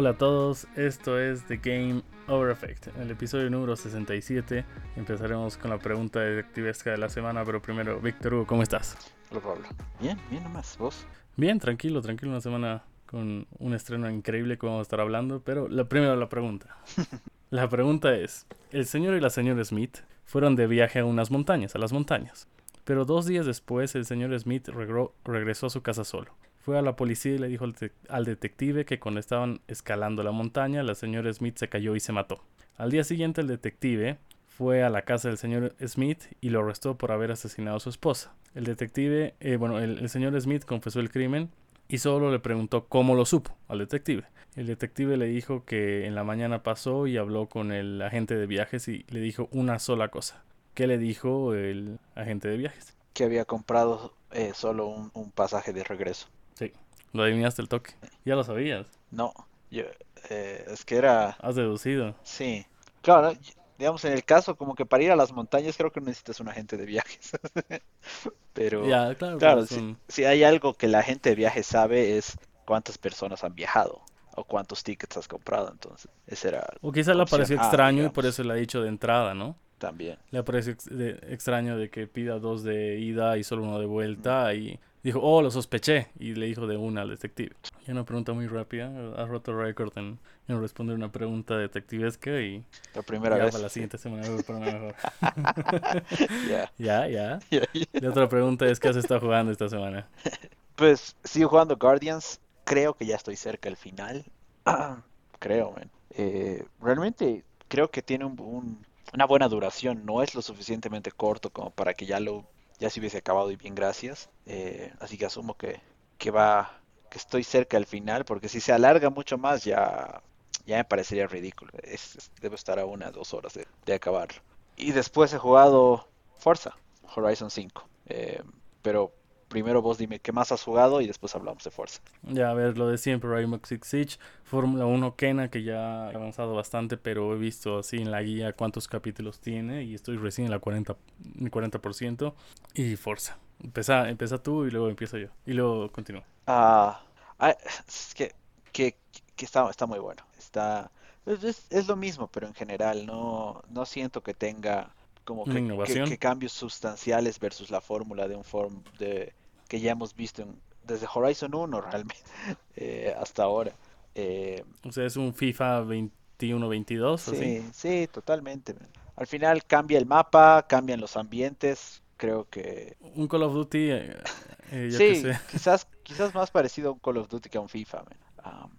Hola a todos, esto es The Game Over Effect. En el episodio número 67 empezaremos con la pregunta detectivesca de la semana, pero primero, Víctor Hugo, ¿cómo estás? Hola Pablo. Bien, bien nomás, ¿vos? Bien, tranquilo, tranquilo, una semana con un estreno increíble que vamos a estar hablando, pero la primera la pregunta. la pregunta es, el señor y la señora Smith fueron de viaje a unas montañas, a las montañas. Pero dos días después el señor Smith regresó a su casa solo. Fue a la policía y le dijo al, detective que cuando estaban escalando la montaña, la señora Smith se cayó y se mató. Al día siguiente el detective fue a la casa del señor Smith y lo arrestó por haber asesinado a su esposa. El detective, eh, bueno, el, señor Smith confesó el crimen y solo le preguntó cómo lo supo al detective. El detective le dijo que en la mañana pasó y habló con el agente de viajes y le dijo una sola cosa. ¿Qué le dijo el agente de viajes? Que había comprado eh, solo un, pasaje de regreso. Sí, lo adivinaste el toque. Ya lo sabías. No, yo, eh, es que era... Has deducido. Sí. Claro, digamos, en el caso como que para ir a las montañas creo que necesitas un agente de viajes. Pero, claro, claro si, hay algo que la gente de viajes sabe es cuántas personas han viajado o cuántos tickets has comprado. Entonces, ese era. O quizá le pareció extraño y por eso le ha dicho de entrada, ¿no? También. Le parece extraño de que pida dos de ida y solo uno de vuelta y dijo, oh, lo sospeché y le dijo de una al detective. Y una pregunta muy rápida, ha roto récord en, responder una pregunta detectivesca y la primera vez. Para la siguiente semana para mejor. Ya, ya. La otra pregunta es, ¿qué has estado jugando esta semana? Pues sigo jugando Guardians, creo que ya estoy cerca del final. creo, man. Eh, realmente creo que tiene un una buena duración, no es lo suficientemente corto como para que ya lo ya se hubiese acabado y bien gracias. Eh, así que asumo que, que va, que estoy cerca al final, porque si se alarga mucho más ya, ya me parecería ridículo. Es, debo estar a una dos horas de, de acabarlo. Y después he jugado Forza, Horizon 5. Eh, pero primero vos dime qué más has jugado y después hablamos de Forza. Ya, a ver, lo de siempre, Rainbow Six Siege, Fórmula 1 Kena, que ya ha avanzado bastante, pero he visto así en la guía cuántos capítulos tiene y estoy recién en la 40%, 40% y Forza. Empieza, empieza tú y luego empiezo yo. Y luego continúo. Ah, ah es que, que, que está, está muy bueno. Está, es, es, lo mismo, pero en general no, no siento que tenga como que, cambios sustanciales versus la fórmula de un form de que ya hemos visto desde Horizon 1 realmente eh, hasta ahora. Eh, o sea, es un FIFA 21-22. Sí, sí, totalmente. Al final cambia el mapa, cambian los ambientes, creo que... Un Call of Duty, eh, sí, quizás, quizás más parecido a un Call of Duty que a un FIFA.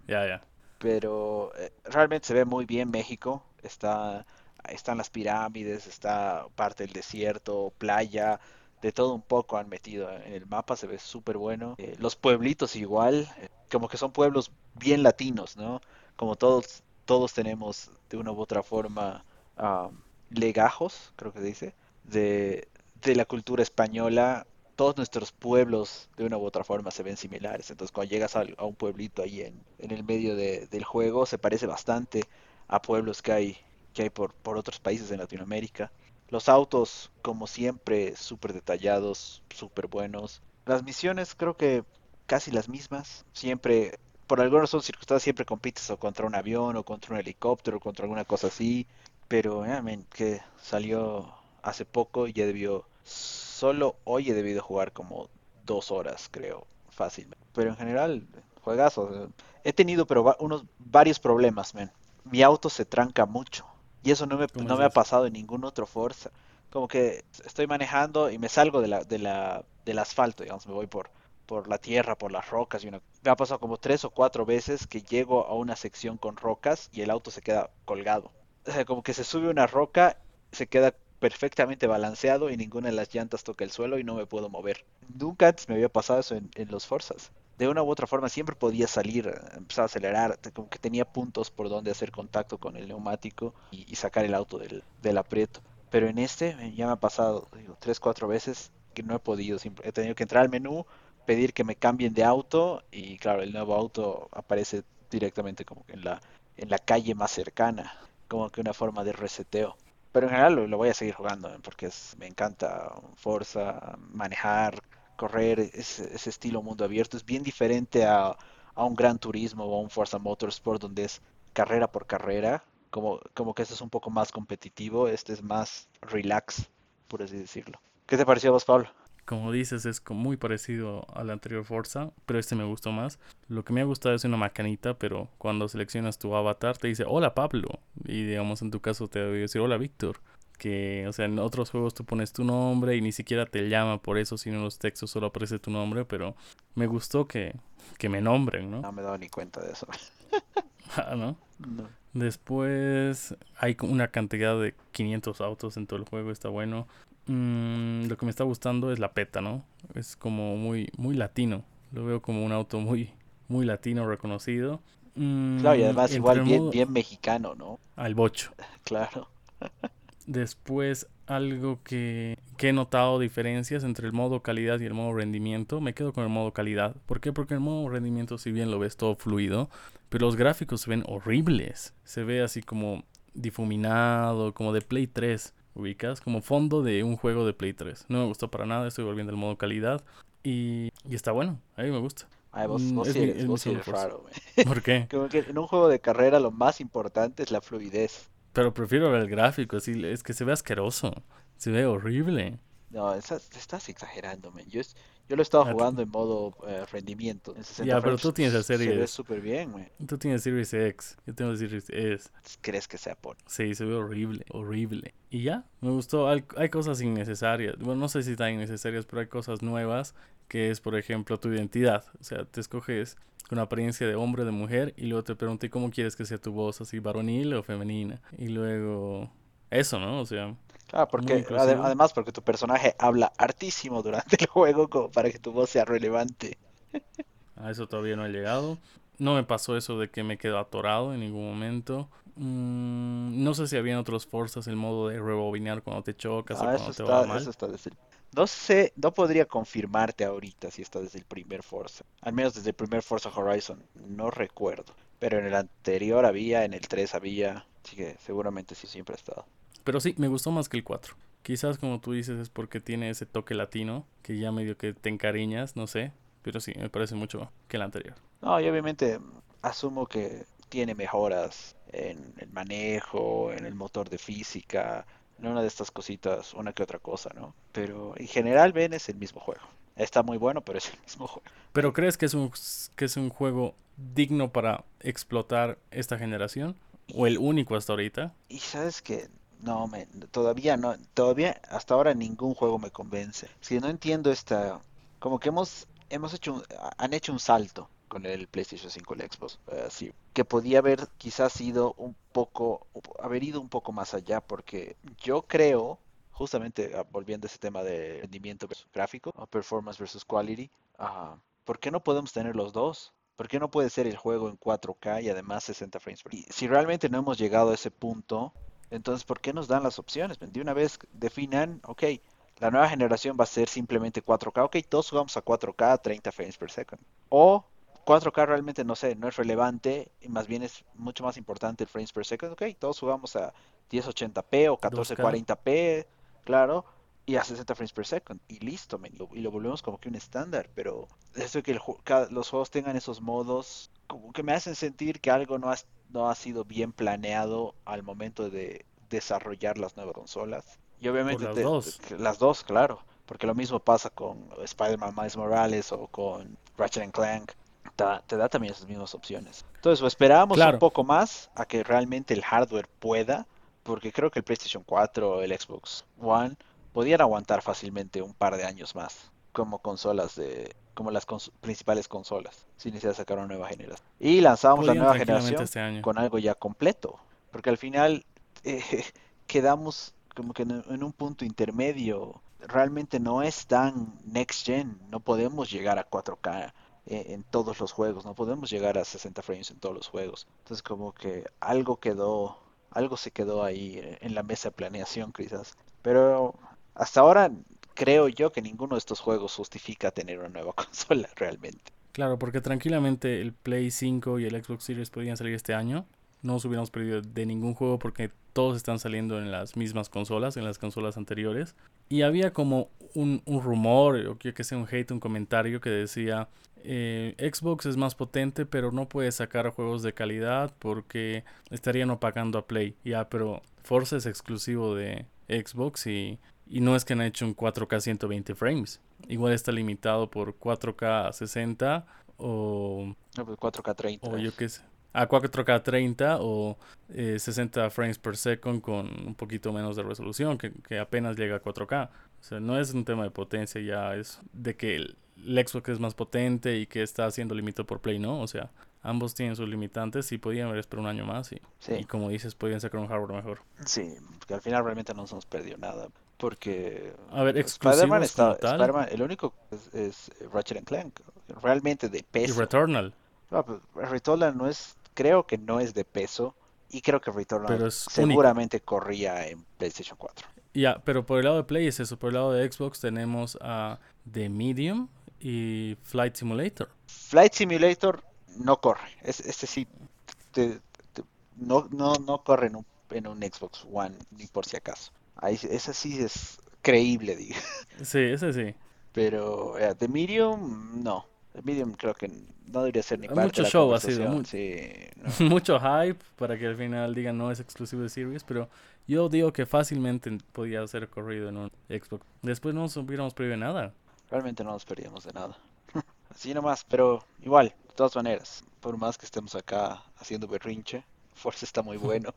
Ya, ya. Pero realmente se ve muy bien México, está están las pirámides, está parte del desierto, playa, de todo un poco han metido en el mapa, se ve súper bueno. Eh, los pueblitos igual, eh, como que son pueblos bien latinos, ¿no? Como todos, todos tenemos de una u otra forma legajos, creo que se dice, de, de la cultura española. Todos nuestros pueblos de una u otra forma se ven similares. Entonces cuando llegas a, un pueblito ahí en, en el medio del juego se parece bastante a pueblos que hay que hay por, por otros países en Latinoamérica. Los autos, como siempre, súper detallados, súper buenos. Las misiones creo que casi las mismas. Siempre, por algunas circunstancias, siempre compites o contra un avión o contra un helicóptero o contra alguna cosa así. Pero, eh, que salió hace poco y ya debió, solo hoy he debido jugar como dos horas, creo, fácilmente. Pero en general, juegazo. He tenido pero unos varios problemas, men. Mi auto se tranca mucho y eso no me, no me ha pasado en ningún otro Forza. Como que estoy manejando y me salgo de la, de la, del asfalto, digamos, me voy por, por la tierra, por las rocas. Y una... Me ha pasado como tres o cuatro veces que llego a una sección con rocas y el auto se queda colgado. O sea, como que se sube una roca, se queda perfectamente balanceado y ninguna de las llantas toca el suelo y no me puedo mover. Nunca antes me había pasado eso en, en los Forzas de una u otra forma siempre podía salir, empezar a acelerar, como que tenía puntos por donde hacer contacto con el neumático y, sacar el auto del, del, aprieto. Pero en este ya me ha pasado, digo, tres, cuatro veces que no he podido, he tenido que entrar al menú, pedir que me cambien de auto y claro, el nuevo auto aparece directamente como que en la, en la calle más cercana, como que una forma de reseteo. Pero en general lo, voy a seguir jugando porque me encanta Forza, manejar, correr ese, ese, estilo mundo abierto es bien diferente a, a un Gran Turismo o a un Forza Motorsport donde es carrera por carrera, como, como que este es un poco más competitivo, este es más relax, por así decirlo. ¿Qué te pareció a vos, Pablo? Como dices, es muy parecido al anterior Forza, pero este me gustó más. Lo que me ha gustado es una macanita, pero cuando seleccionas tu avatar te dice hola Pablo. Y digamos en tu caso te debe decir hola Víctor. Que, o sea, en otros juegos tú pones tu nombre y ni siquiera te llama por eso, sino en los textos solo aparece tu nombre, pero me gustó que, que me nombren, ¿no? No me he dado ni cuenta de eso. ah, ¿no? Después hay una cantidad de 500 autos en todo el juego, está bueno. Mm, lo que me está gustando es la peta, ¿no? Es como muy, muy latino. Lo veo como un auto muy, muy latino reconocido. Mm, claro, y además igual bien, bien mexicano, ¿no? Al bocho. claro. Después, algo que, que, he notado diferencias entre el modo calidad y el modo rendimiento. Me quedo con el modo calidad. ¿Por qué? Porque el modo rendimiento, si bien lo ves todo fluido, pero los gráficos se ven horribles. Se ve así como difuminado, como de Play 3 ubicas como fondo de un juego de Play 3. No me gustó para nada, estoy volviendo al modo calidad y, y está bueno, a mí me gusta. Ay, vos, mm, vos, eres, raro, ¿Por qué? Que en un juego de carrera lo más importante es la fluidez. Pero prefiero ver el gráfico, así, es que se ve asqueroso, se ve horrible. No, estás, estás exagerando, Yo, yo lo estaba jugando en modo eh, rendimiento. ya, pero tú tienes la serie. Se ve súper bien, güey. Tú tienes Series X. Yo tengo Series S. ¿Crees que sea por? Sí, se ve horrible, horrible. Y ya, me gustó. Hay, hay, cosas innecesarias. Bueno, no sé si están innecesarias, pero hay cosas nuevas. Que es, por ejemplo, tu identidad. O sea, te escoges con apariencia de hombre o de mujer. Y luego te pregunté cómo quieres que sea tu voz, así varonil o femenina. Y luego. Eso, ¿no? O sea. Claro, porque además porque tu personaje habla hartísimo durante el juego como para que tu voz sea relevante. A eso todavía no he llegado. No me pasó eso de que me quedo atorado en ningún momento. Mm, no sé si había otros Forzas el modo de rebobinar cuando te chocas o ah, cuando te va mal. No sé, no podría confirmarte ahorita si está desde el primer Forza. Al menos desde el primer Forza Horizon. No recuerdo. Pero en el anterior había, en el 3 había. Así que seguramente sí siempre ha estado. Pero sí, me gustó más que el 4. Quizás como tú dices es porque tiene ese toque latino que ya medio que te encariñas, no sé. Pero sí, me parece mucho que el anterior. No, y obviamente asumo que tiene mejoras en el manejo, en el motor de física, en una de estas cositas, una que otra cosa, ¿no? Pero en general, ven, es el mismo juego. Está muy bueno, pero es el mismo juego. ¿Pero crees que es un, que es un juego digno para explotar esta generación? ¿O el único hasta ahorita? Y sabes que no, me, todavía no, todavía hasta ahora ningún juego me convence. Si no entiendo esta, como que hemos, hemos hecho, han hecho un salto con el PlayStation 5 el Xbox, uh, que podía haber quizás ido un poco, haber ido un poco más allá, porque yo creo, justamente ah, volviendo a ese tema de rendimiento versus gráfico, o performance versus quality, ¿por qué no podemos tener los dos? ¿Por qué no puede ser el juego en 4K y además 60 frames por Si realmente no hemos llegado a ese punto, entonces, ¿por qué nos dan las opciones? De una vez definan, ok, la nueva generación va a ser simplemente 4K, ok, todos jugamos a 4K a 30 frames per second. O 4K realmente, no sé, no es relevante y más bien es mucho más importante el frames per second, ok, todos jugamos a 1080p o 1440p, claro, y a 60 frames per second, y listo, y lo volvemos como que un estándar, pero eso de que los juegos tengan esos modos, como que me hacen sentir que algo no ha no ha sido bien planeado al momento de desarrollar las nuevas consolas. Y obviamente las, dos. las dos, claro, porque lo mismo pasa con Spider-Man Miles Morales o con Ratchet Clank. Te, da también esas mismas opciones. Entonces, pues, esperamos un poco más a que realmente el hardware pueda, porque creo que el PlayStation 4 o el Xbox One podían aguantar fácilmente un par de años más como consolas de como las principales consolas si necesita sacar una nueva generación. Y lanzamos la nueva generación este con algo ya completo porque al final eh, quedamos como que en, un punto intermedio. Realmente no es tan next gen no podemos llegar a 4K eh, en todos los juegos no podemos llegar a 60 frames en todos los juegos entonces como que algo quedó algo se quedó ahí eh, en la mesa de planeación quizás pero hasta ahora creo yo que ninguno de estos juegos justifica tener una nueva consola realmente. Claro, porque tranquilamente el Play 5 y el Xbox Series podrían salir este año. No nos hubiéramos perdido de ningún juego porque todos están saliendo en las mismas consolas, en las consolas anteriores. Y había como un, un rumor, o que sea un hate, un comentario que decía, eh, Xbox es más potente, pero no puede sacar juegos de calidad porque estarían opacando a Play. Ya, pero Forza es exclusivo de Xbox y, y no es que han hecho un 4K 120 frames. Igual está limitado por 4K 60 o... 4K pues 30. O yo qué sé. A 4K 30 o 60 eh, frames per second con un poquito menos de resolución, que, que, apenas llega a 4K. O sea, no es un tema de potencia ya, es de que el, Xbox es más potente y que está siendo limitado por Play, ¿no? O sea, ambos tienen sus limitantes y podían haber esperado un año más y, y como dices, podían sacar un hardware mejor. Sí, porque al final realmente no nos hemos perdido nada. Porque a ver, Spider-Man está, Spider el único es, es, Ratchet Clank, realmente de peso. Y Returnal. No, pues, Returnal no es, creo que no es de peso y creo que Returnal seguramente corría en PlayStation 4. Ya, pero por el lado de Play es eso, por el lado de Xbox tenemos a The Medium y Flight Simulator. Flight Simulator no corre, es, este sí, no, no, no corre en un, en un Xbox One ni por si acaso. Ahí, ese sí es creíble, digo. Sí, ese sí. Pero eh, The Medium, no. Medium creo que no debería ser ni parte Mucho de la show ha sido. Mucho hype para que al final digan no es exclusivo de Series, pero yo digo que fácilmente podía ser corrido en un Xbox. Después no nos hubiéramos perdido nada. Realmente no nos perdíamos de nada. Así nomás, pero igual, de todas maneras, por más que estemos acá haciendo berrinche, Forza está muy bueno.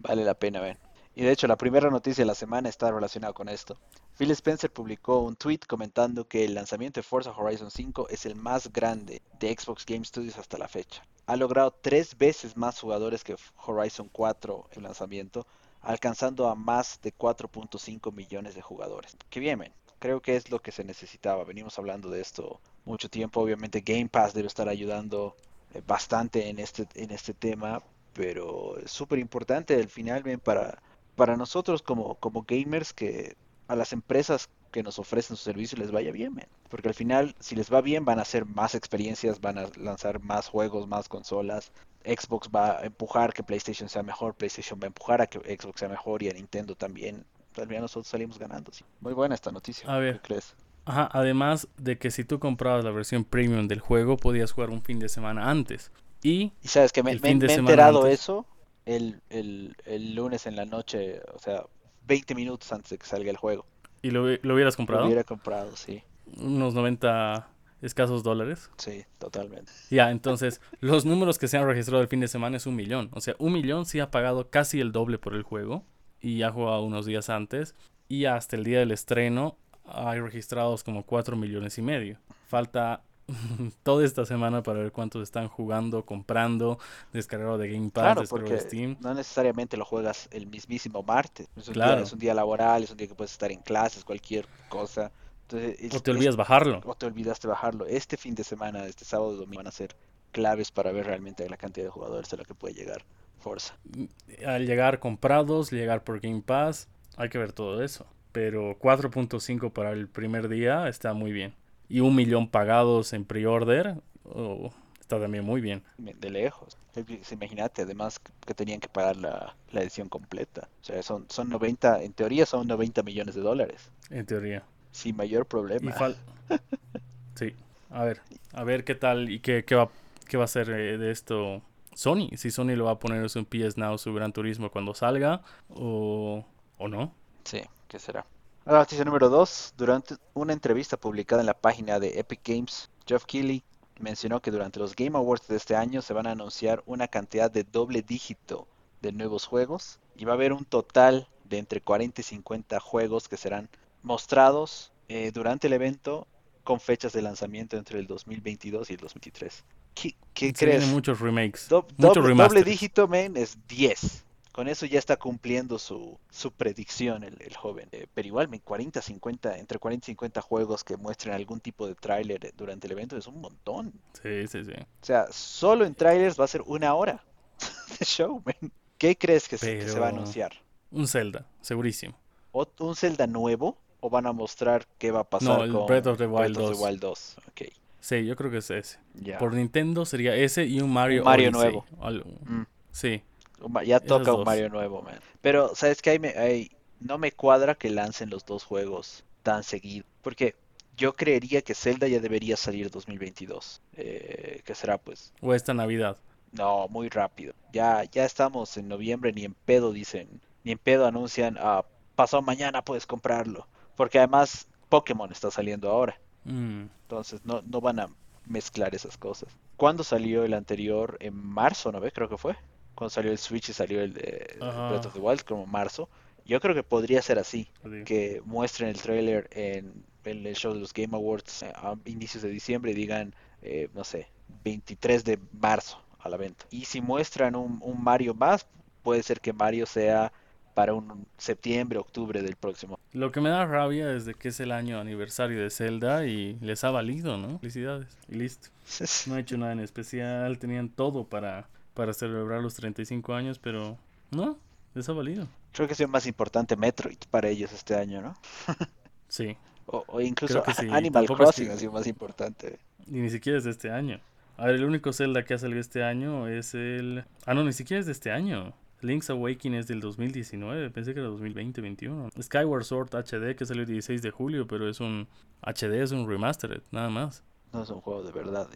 vale la pena ver. Y de hecho, la primera noticia de la semana está relacionada con esto. Phil Spencer publicó un tweet comentando que el lanzamiento de Forza Horizon 5 es el más grande de Xbox Game Studios hasta la fecha. Ha logrado tres veces más jugadores que Horizon 4 en lanzamiento, alcanzando a más de 4.5 millones de jugadores. Qué bien, creo que es lo que se necesitaba. Venimos hablando de esto mucho tiempo. Obviamente Game Pass debe estar ayudando eh, bastante en este, en este tema, pero es súper importante al final para para nosotros como, como gamers que a las empresas que nos ofrecen su servicio les vaya bien, porque al final si les va bien van a hacer más experiencias, van a lanzar más juegos, más consolas. Xbox va a empujar que PlayStation sea mejor, PlayStation va a empujar a que Xbox sea mejor y a Nintendo también. Al final nosotros salimos ganando. Muy buena esta noticia. A ver. Ajá, además de que si tú comprabas la versión premium del juego podías jugar un fin de semana antes. Y, ¿Y sabes que me, me, he enterado eso el, el, el, lunes en la noche, o sea, 20 minutos antes de que salga el juego. ¿Y lo, lo hubieras comprado? Lo hubiera comprado, sí. Unos 90 escasos dólares. Sí, totalmente. Ya, entonces, los números que se han registrado el fin de semana es un millón. O sea, un millón sí ha pagado casi el doble por el juego y ha jugado unos días antes. Y hasta el día del estreno hay registrados como 4 millones y medio. Falta toda esta semana para ver cuántos están jugando, comprando, descargado de Game Pass, claro, de Steam. No necesariamente lo juegas el mismísimo martes. Es un, día, es un día laboral, es un día que puedes estar en clases, cualquier cosa. o te olvidas bajarlo. O te olvidaste bajarlo. Este fin de semana, este sábado y domingo van a ser claves para ver realmente la cantidad de jugadores a la que puede llegar Forza. Mm, al llegar comprados, llegar por Game Pass, hay que ver todo eso. Pero 4.5 para el primer día está muy bien y un millón pagados en pre-order, oh, está también muy bien. De lejos. Imagínate, además que tenían que pagar la, edición completa. O sea, son, son 90, en teoría son 90 millones de dólares. En teoría. Sin mayor problema. sí, a ver, a ver qué tal y qué, qué, va, qué va a hacer eh, de esto Sony. Si Sony lo va a poner en PS Now, su Gran Turismo cuando salga o, o no. Sí, ¿qué será? La noticia número 2. Durante una entrevista publicada en la página de Epic Games, Jeff Keighley mencionó que durante los Game Awards de este año se van a anunciar una cantidad de doble dígito de nuevos juegos y va a haber un total de entre 40 y 50 juegos que serán mostrados eh, durante el evento con fechas de lanzamiento entre el 2022 y el 2023. ¿Qué, qué crees? muchos remakes. doble dígito, men, es 10. Con eso ya está cumpliendo su, su predicción el, joven. Eh, pero igual, 40, 50, entre 40 y 50 juegos que muestren algún tipo de tráiler eh, durante el evento es un montón. Sí, sí, sí. O sea, solo en trailers va a ser una hora de show, man. ¿Qué crees que, se, va a anunciar? Un Zelda, segurísimo. ¿O ¿Un Zelda nuevo? ¿O van a mostrar qué va a pasar no, el con Breath of the Wild 2? Wild 2. Okay. Sí, yo creo que es ese. Por Nintendo sería ese y un Mario, Mario nuevo. Mm. Sí. Ya toca un Mario nuevo, man. Pero, ¿sabes qué? Hay, hay, no me cuadra que lancen los dos juegos tan seguido. Porque yo creería que Zelda ya debería salir 2022. Eh, que será pues. O esta Navidad. No, muy rápido. Ya, ya estamos en noviembre, ni en pedo dicen. Ni en pedo anuncian, ah, pasado mañana puedes comprarlo. Porque además Pokémon está saliendo ahora. Mm, Entonces no, no van a mezclar esas cosas. ¿Cuándo salió el anterior? En marzo, ¿no ve? Creo que fue. Cuando salió el Switch y salió el Ajá. Breath of the Wild, como marzo. Yo creo que podría ser así. sí. Que muestren el trailer en, en el show de los Game Awards eh, a inicios de diciembre y digan, eh, no sé, 23 de marzo a la venta. Y si muestran un, un Mario más, puede ser que Mario sea para un septiembre, octubre del próximo. Lo que me da rabia es de que es el año aniversario de Zelda y les ha valido, ¿no? Felicidades. Y listo. No ha hecho nada en especial. Tenían todo para, para celebrar los 35 años, pero no, les ha valido. Creo que es más importante Metroid para ellos este año, ¿no? Sí. O, o incluso sí, Animal tampoco es Crossing que- ha sido más importante. Y ni siquiera es de este año. A ver, el único Zelda que ha salido este año es el... Ah, no, ni siquiera es de este año. Link's Awakening es del 2019, pensé que era 2020-21. Skyward Sword HD que salió el 16 de julio, pero es un HD, es un remastered, nada más. No es un juego de verdad.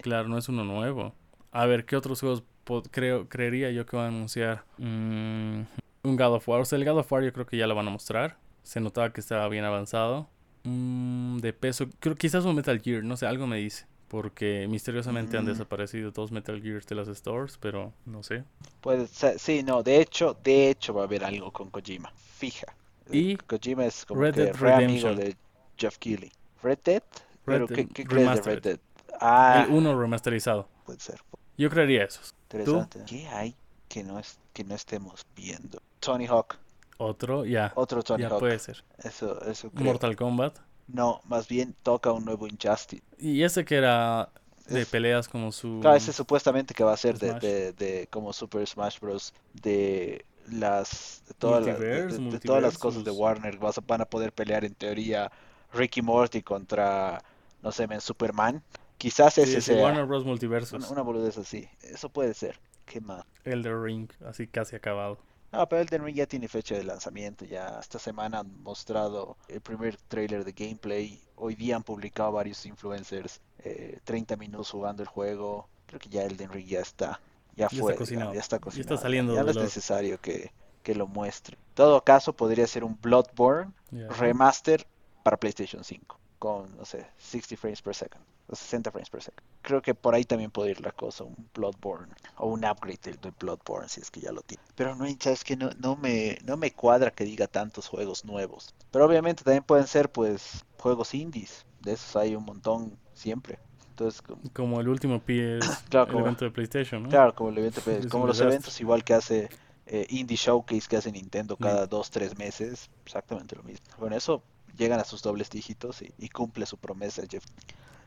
Claro, no es uno nuevo. A ver, ¿qué otros juegos creo, creería yo que van a anunciar? Mm, un God of War. O sea, el God of War yo creo que ya lo van a mostrar. Se notaba que estaba bien avanzado. Mm, de peso, creo quizás un Metal Gear, no sé, algo me dice. Porque misteriosamente han Mm. desaparecido todos Metal Gears de las stores, pero no sé. Puede ser, sí, no, de hecho, de hecho va a haber algo con Kojima. Fija. Y Kojima es como Red que Dead re amigo de Jeff Keighley. Red Dead, pero Red ¿qué, Dead qué crees de Red. Dead? Ah, el 1 remasterizado. puede ser. Yo creería esos. Interesante. ¿Qué hay que no es que no estemos viendo? Tony Hawk, Otro, ya. otro Tony Ya Hawk. puede ser. Eso, eso creo. Mortal Kombat. No, más bien toca un nuevo Injustice. Y ese que era de Es- peleas como su... Claro, ese supuestamente que va a ser de, de, de como Super Smash Bros. de las de, todas las- de- todas las cosas de. Warner. Vas a- van a poder pelear en teoría Ricky Morty contra, no sé, Superman. Quizás ese sí, sea Warner Bros. Multiversus. una, boludez así. Eso puede ser. ¿Qué? Elder Ring, así casi acabado. No, pero Elden Ring ya tiene fecha de lanzamiento. Ya esta semana han mostrado el primer trailer de gameplay. Hoy día han publicado varios influencers eh, 30 minutos jugando el juego. Creo que ya Elden Ring ya está. Ya Ya está cocinado. ya está Ya está cocinado. saliendo Ya no es los- necesario que, que lo muestre. En todo caso, podría ser un Bloodborne remaster para PlayStation 5. Con, no sé, 60 frames per second. O 60 frames per second. Creo que por ahí también puede ir la cosa. Un Bloodborne. O un upgrade del, del Bloodborne, si es que ya lo tiene. Pero no, sabes que no, no, me, no me cuadra que diga tantos juegos nuevos. Pero obviamente también pueden ser, pues, juegos indies. De esos hay un montón siempre. Entonces, como- Como el último PS, Claro, el como- evento de PlayStation, ¿no? Claro, como el evento, Es como los desastre. eventos igual que hace eh, Indie Showcase que hace Nintendo cada dos, tres meses, exactamente lo mismo. Con eso llegan a sus dobles dígitos y, y cumple su promesa Jeff.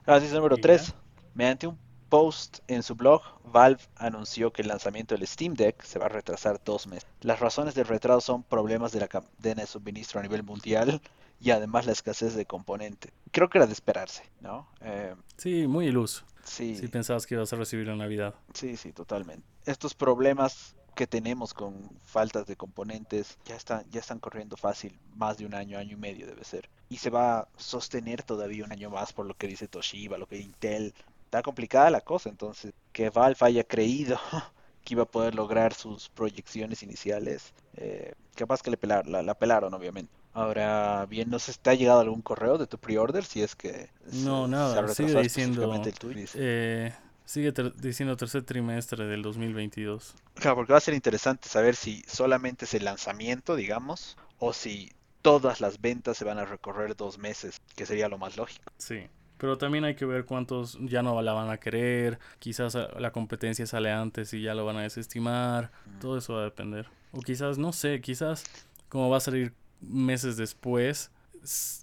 Es, número Y 3. ya. Mediante un post en su blog, Valve anunció que el lanzamiento del Steam Deck se va a retrasar dos meses. Las razones del retraso son problemas de la cadena de suministro a nivel mundial y además la escasez de componentes. Creo que era de esperarse, ¿no? Eh, Sí, muy iluso. sí. Si pensabas que ibas a recibir la Navidad. Sí, sí, totalmente. Estos problemas que tenemos con faltas de componentes ya están, ya están corriendo fácil, más de un año, año y medio debe ser. Y se va a sostener todavía un año más por lo que dice Toshiba, lo que Intel. Está complicada la cosa, entonces que Valve haya creído que iba a poder lograr sus proyecciones iniciales, eh, capaz que le pelar, la, la pelaron obviamente. Ahora bien, no sé si te ha llegado algún correo de tu pre-order, si es que No, se- nada, se sigue diciendo, el tuyo. Eh, sigue ter- diciendo tercer trimestre del 2022. Claro, porque va a ser interesante saber si solamente es el lanzamiento, digamos, o si todas las ventas se van a recorrer dos meses, que sería lo más lógico. Sí. Pero también hay que ver cuántos ya no la van a querer. Quizás a- la competencia sale antes y ya lo van a desestimar. Todo eso va a depender. O quizás, no sé, quizás como va a salir meses después,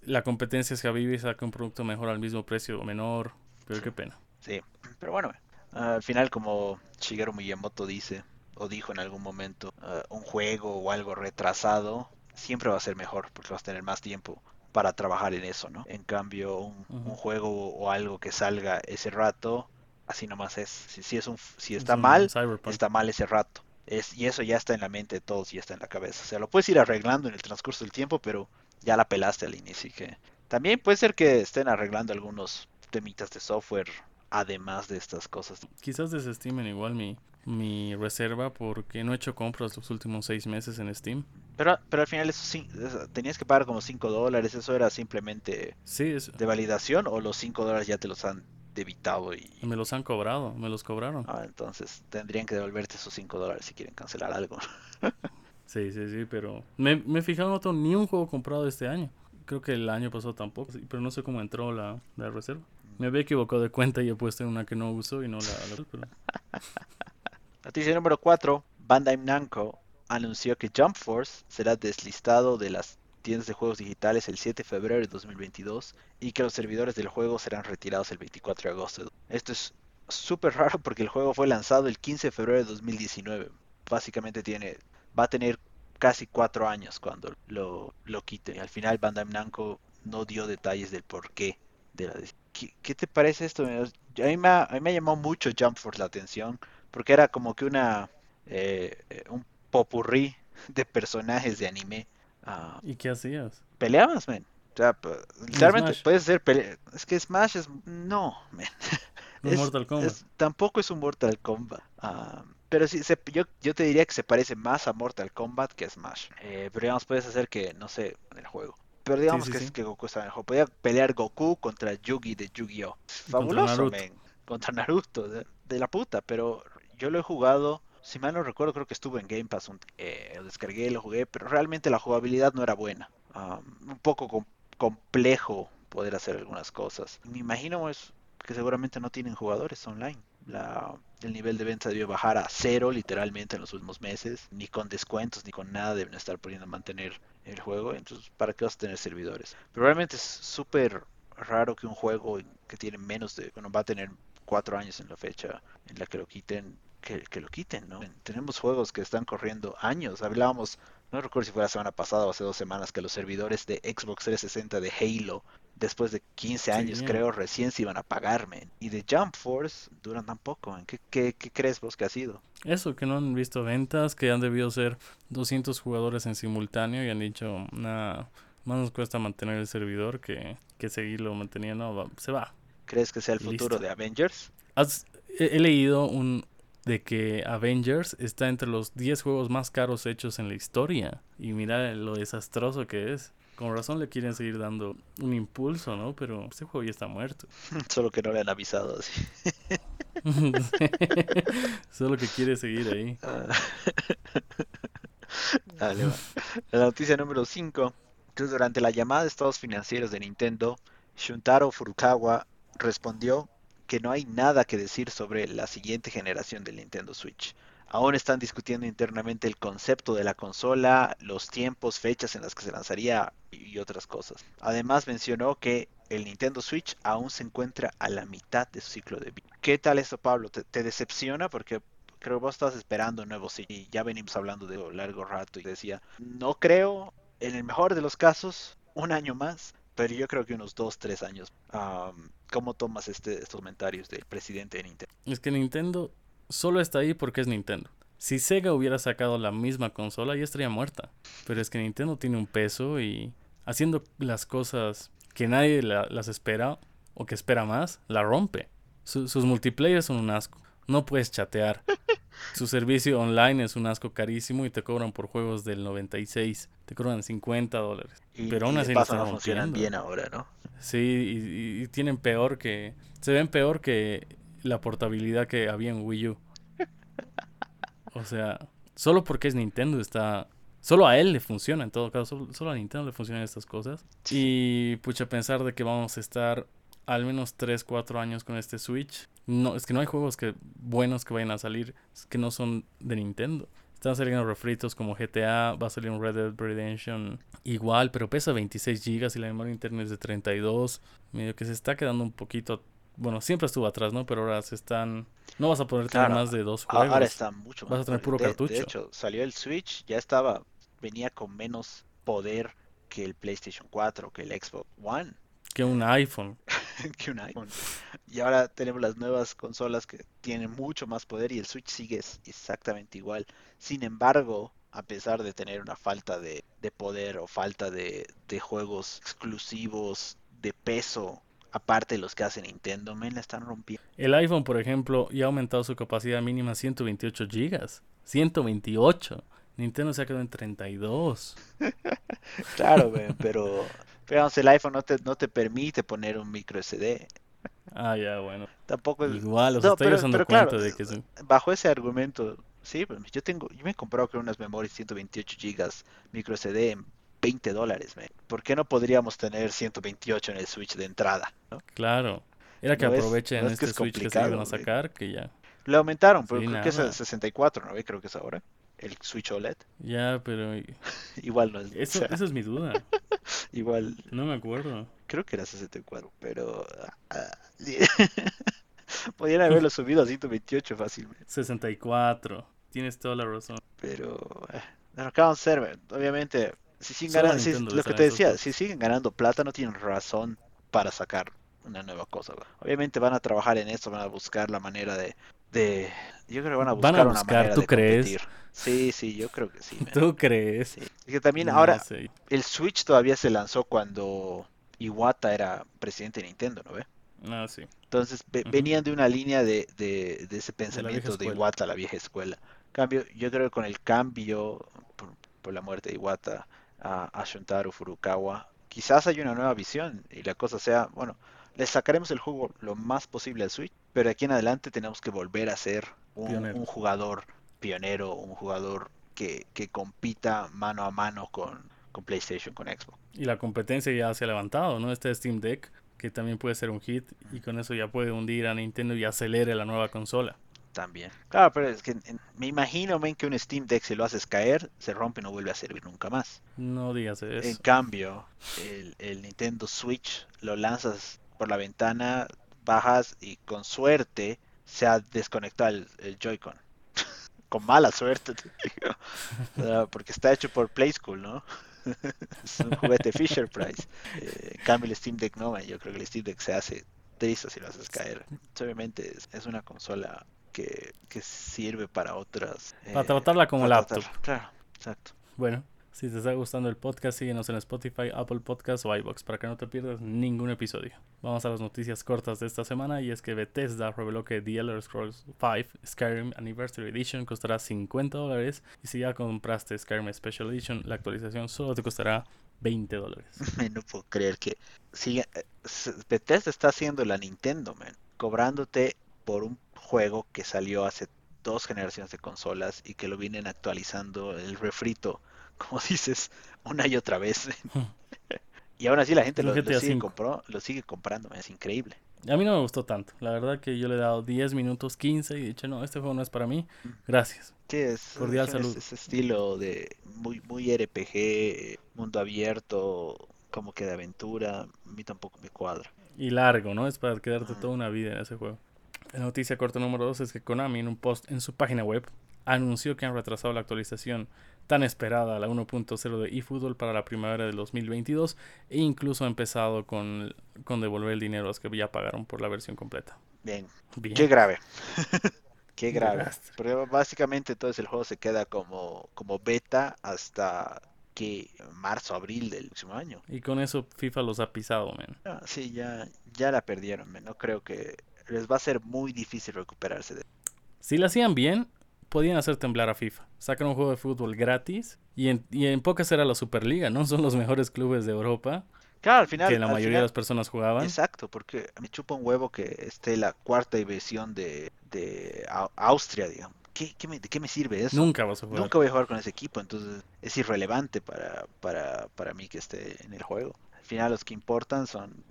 la competencia se avive y saca un producto mejor al mismo precio o menor. Pero qué pena. Sí, pero bueno, al final como Shigeru Miyamoto dice, o dijo en algún momento, eh, un juego o algo retrasado siempre va a ser mejor, porque vas a tener más tiempo para trabajar en eso, ¿no? En cambio, un, juego o algo que salga ese rato, así nomás es. Si, si es un, si está Es mal, está mal ese rato. Es, y eso ya está en la mente de todos y está en la cabeza. O sea, lo puedes ir arreglando en el transcurso del tiempo, pero ya la pelaste al inicio. que también puede ser que estén arreglando algunos temitas de software además de estas cosas. Quizás desestimen igual mi, mi reserva porque no he hecho compras los últimos seis meses en Steam. Pero, pero al final eso sí, tenías que pagar como 5 dólares, eso era simplemente sí, de validación o los 5 dólares ya te los han debitado y... Me los han cobrado, me los cobraron. Ah, entonces tendrían que devolverte esos 5 dólares si quieren cancelar algo. sí, sí, sí, pero me, me he fijado, no tengo ni un juego comprado este año. Creo que el año pasado tampoco, pero no sé cómo entró la, la reserva. Me había equivocado de cuenta y he puesto en una que no uso y no la... la pero... Noticia número 4. Bandai Namco anunció que Jump Force será deslistado de las tiendas de juegos digitales el 7 de febrero de 2022 y que los servidores del juego serán retirados el 24 de agosto. Esto es súper raro porque el juego fue lanzado el 15 de febrero de 2019. Básicamente tiene, va a tener casi cuatro años cuando lo, lo quiten. Al final Bandai Namco no dio detalles del porqué de la ¿Qué, ¿Qué, te parece esto? A mí, me ha, a mí me llamado mucho Jump Force la atención porque era como que una eh, un popurrí de personajes de anime. Uh, ¿Y qué hacías? Peleabas, man. O sea, literalmente puedes hacer pelea. Es que Smash es. No, man. es, Mortal Kombat. Es, tampoco es un Mortal Kombat. Uh, pero sí, se, yo, yo te diría que se parece más a Mortal Kombat que a Smash. Eh, pero digamos, puedes hacer que, no sé, en el juego. Pero digamos sí, sí, que, sí. Es que Goku está juego. Podía pelear Goku contra Yugi de Yu-Gi-Oh! Fabuloso, contra. Contra Naruto, de, de, la puta. Pero yo lo he jugado si mal no recuerdo, creo que estuvo en Game Pass. Un, eh, lo descargué, lo jugué, pero realmente la jugabilidad no era buena. Um, un poco com complejo poder hacer algunas cosas. Me imagino es que seguramente no tienen jugadores online. La, el nivel de venta debió bajar a cero literalmente en los últimos meses. Ni con descuentos ni con nada deben estar pudiendo mantener el juego. Entonces, ¿para qué vas a tener servidores? Pero realmente es súper raro que un juego que tiene menos de... Bueno, va a tener cuatro años en la fecha en la que lo quiten que, lo quiten, ¿no? Tenemos juegos que están corriendo años. Hablábamos, no recuerdo si fue la semana pasada o hace dos semanas, que los servidores de Xbox 360 de Halo, después de 15 años, sí, creo, recién se iban a pagarme. Y de Jump Force duran tan poco. ¿Qué, qué, ¿Qué, crees vos que ha sido? Eso, que no han visto ventas, que han debido ser 200 jugadores en simultáneo y han dicho, nada, más nos cuesta mantener el servidor que, que seguirlo manteniendo. Va, se va. ¿Crees que sea el futuro Listo. de Avengers? Has, he, he leído un, de que Avengers está entre los 10 juegos más caros hechos en la historia. Y mira lo desastroso que es. Con razón le quieren seguir dando un impulso, ¿no? Pero este juego ya está muerto. Solo que no le han avisado así. Solo que quiere seguir ahí. Dale, va. La noticia número 5. Entonces, durante la llamada de estados financieros de Nintendo, Shuntaro Furukawa respondió que no hay nada que decir sobre la siguiente generación del Nintendo Switch. Aún están discutiendo internamente el concepto de la consola, los tiempos, fechas en las que se lanzaría y otras cosas. Además mencionó que el Nintendo Switch aún se encuentra a la mitad de su ciclo de vida. ¿Qué tal esto, Pablo? ¿Te, decepciona? Porque creo que vos estás esperando un nuevo Switch y ya venimos hablando de largo rato y decía, no creo, en el mejor de los casos, un año más, pero yo creo que unos 2, 3 años. Um, ¿Cómo tomas este, estos comentarios del presidente de Nintendo? Es que Nintendo solo está ahí porque es Nintendo. Si Sega hubiera sacado la misma consola, ya estaría muerta. Pero es que Nintendo tiene un peso y haciendo las cosas que nadie la, las espera o que espera más, la rompe. Su, sus multiplayer son un asco. No puedes chatear. Su servicio online es un asco carísimo y te cobran por juegos del 96. Te cobran 50 dólares. Y, Pero aún y así paso no funcionan bien ahora, ¿no? Sí, y, y, tienen peor que. Se ven peor que la portabilidad que había en Wii U. O sea, solo porque es Nintendo está. Solo a él le funciona, en todo caso. Solo, solo a Nintendo le funcionan estas cosas. Y pucha, pensar de que vamos a estar al menos 3, 4 años con este Switch. No, es que no hay juegos que buenos que vayan a salir que no son de Nintendo. Están saliendo refritos como GTA, va a salir un Red Dead Redemption igual, pero pesa 26 GB y la memoria interna es de 32. Medio que se está quedando un poquito bueno, siempre estuvo atrás, ¿no? Pero ahora se están. No vas a poder tener Claro, más de dos juegos. Ahora está mucho más. Vas a tener puro de, cartucho. De hecho, salió el Switch, ya estaba, venía con menos poder que el PlayStation 4, que el Xbox One. Que un iPhone. que un iPhone. Y ahora tenemos las nuevas consolas que tienen mucho más poder y el Switch sigue exactamente igual. Sin embargo, a pesar de tener una falta de, poder o falta de, de, juegos exclusivos de peso, aparte de los que hace Nintendo, me la están rompiendo. El iPhone, por ejemplo, ya ha aumentado su capacidad mínima a 128 gigas. 128. Nintendo se ha quedado en 32. claro, pero, pero el iPhone no te, no te permite poner un micro SD. Ah, ya, bueno. Tampoco Igual, os estoy dando cuenta de que Bajo ese argumento, sí, pues, yo tengo, yo me he comprado creo unas memorias 128 gigas micro SD en 20 dólares, ¿por qué no podríamos tener 128 en el Switch de entrada? Claro, era que aprovechen este Switch que se iban a sacar, que ya. Lo aumentaron, pero creo que es 64, ¿no? Creo que es ahora. El Switch OLED. Ya, pero. Igual no es. Eso, Esa es mi duda. Igual. No me acuerdo. Creo que era 64, pero. Uh, podrían haberlo subido a 128 fácilmente. 64. Tienes toda la razón. Pero. Eh, acaban ser, obviamente. Si siguen ganando, lo que te decía, si siguen ganando plata, no tienen razón para sacar una nueva cosa. Obviamente van a trabajar en esto, van a buscar la manera de, de yo creo que van a buscar, una manera ¿tú de crees? Competir. Sí, sí, yo creo que sí. ¿Tú crees? que también ahora el Switch todavía se lanzó cuando Iwata era presidente de Nintendo, ¿no ve? Ah, sí. Entonces venían de una línea de, de, ese pensamiento de, Iwata, la vieja escuela. Cambio, yo creo que con el cambio por, la muerte de Iwata a, a Shuntaro Furukawa, quizás hay una nueva visión y la cosa sea, bueno, le sacaremos el juego lo más posible al Switch, pero de aquí en adelante tenemos que volver a ser un, jugador pionero, un jugador que, compita mano a mano con, con, PlayStation, con Xbox. Y la competencia ya se ha levantado, ¿no? Este Steam Deck, que también puede ser un hit, y con eso ya puede hundir a Nintendo y acelere la nueva consola. También. Claro, pero es que me imagino ven, que un Steam Deck si lo haces caer, se rompe y no vuelve a servir nunca más. No digas eso. En cambio, el, el Nintendo Switch lo lanzas por la ventana, bajas y con suerte se ha desconectado el, Joy-Con. con mala suerte, porque está hecho por Play School, ¿no? es un juguete Fisher Price. Eh, cambio el Steam Deck no, yo creo que el Steam Deck se hace triste si lo haces caer. Obviamente es, una consola que, sirve para otras. para eh, tratarla como laptop. claro, exacto. Bueno, si te está gustando el podcast, síguenos en Spotify, Apple Podcasts o iBox para que no te pierdas ningún episodio. Vamos a las noticias cortas de esta semana y es que Bethesda reveló que The Elder Scrolls 5 Skyrim Anniversary Edition costará 50 dólares y si ya compraste Skyrim Special Edition, la actualización solo te costará 20 dólares. no puedo creer que sigue, eh, Bethesda está haciendo la Nintendo, man, cobrándote por un juego que salió hace dos generaciones de consolas y que lo vienen actualizando el refrito como dices, una y otra vez. y aún así la gente lo, sigue, compró, lo sigue comprando, es increíble. A mí no me gustó tanto. La verdad que yo le he dado 10 minutos, 15 y he dicho, no, este juego no es para mí. Gracias. Sí, es, Cordial salud. Ese estilo de muy, muy RPG, mundo abierto, como que de aventura, a mí tampoco me cuadra. Y largo, ¿no? Es para quedarte toda una vida en ese juego. La noticia corta número 2 es que Konami en un post en su página web anunció que han retrasado la actualización tan esperada, la 1.0 de eFootball para la primavera del 2022 e incluso ha empezado con, con devolver el dinero a los que ya pagaron por la versión completa. Bien. Qué grave. Qué grave. Porque básicamente entonces el juego se queda como, como beta hasta que marzo, abril del próximo año. Y con eso FIFA los ha pisado, men. Ah, sí, ya, ya la perdieron, men. No creo que les va a ser muy difícil recuperarse de Si la hacían bien, podían hacer temblar a FIFA. Sacan un juego de fútbol gratis y en, y en pocas era la Superliga, ¿no? Son los mejores clubes de Europa. Claro, al final. Que la mayoría de las personas jugaban. Exacto, porque me chupa un huevo que esté la cuarta división de, de Austria, digamos. ¿Qué, qué me, ¿De qué me sirve eso? Nunca vas a jugar. Nunca voy a jugar con ese equipo, entonces es irrelevante para, para, para mí que esté en el juego. Al final los que importan son,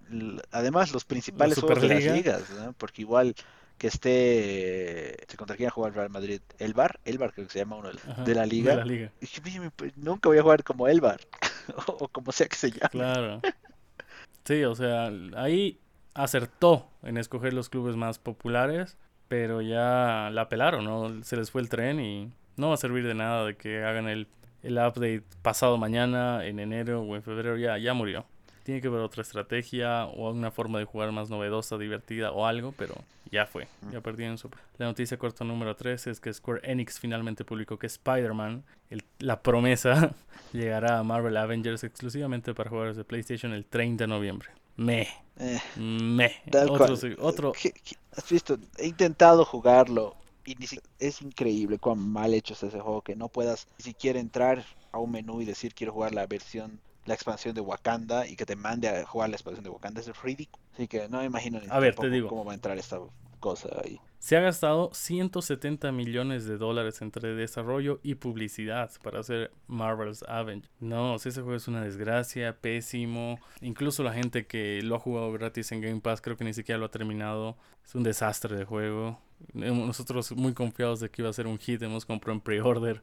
además, los principales juegos de las ligas, ¿no? porque igual que esté contra quién jugar Real Madrid el bar el bar creo que se llama uno de la liga, pues, nunca voy a jugar como el bar o como sea que se llame claro. Sí o sea ahí acertó en escoger los clubes más populares pero ya la pelaron no se les fue el tren y no va a servir de nada de que hagan el, el update pasado mañana en enero o en febrero ya ya murió tiene que haber otra estrategia o una forma de jugar más novedosa, divertida o algo, pero ya fue, ya perdieron su... La noticia corta número 3 es que Square Enix finalmente publicó que Spider-Man, la promesa, llegará a Marvel Avengers exclusivamente para jugadores de PlayStation el 30 de noviembre. Me. Eh, me. Otro, otro... ¿Has visto? He intentado jugarlo y es increíble cuán mal hecho es ese juego que no puedas ni siquiera entrar a un menú y decir quiero jugar la versión la expansión de Wakanda y que te mande a jugar la expansión de Wakanda es ridículo. Así que no me imagino ni a ver, te digo. cómo va a entrar esta cosa ahí. Se ha gastado 170 millones de dólares entre desarrollo y publicidad para hacer Marvel's Avengers. No, ese juego es una desgracia, pésimo. Incluso la gente que lo ha jugado gratis en Game Pass creo que ni siquiera lo ha terminado. Es un desastre de juego. Nosotros muy confiados de que iba a ser un hit, hemos comprado en pre-order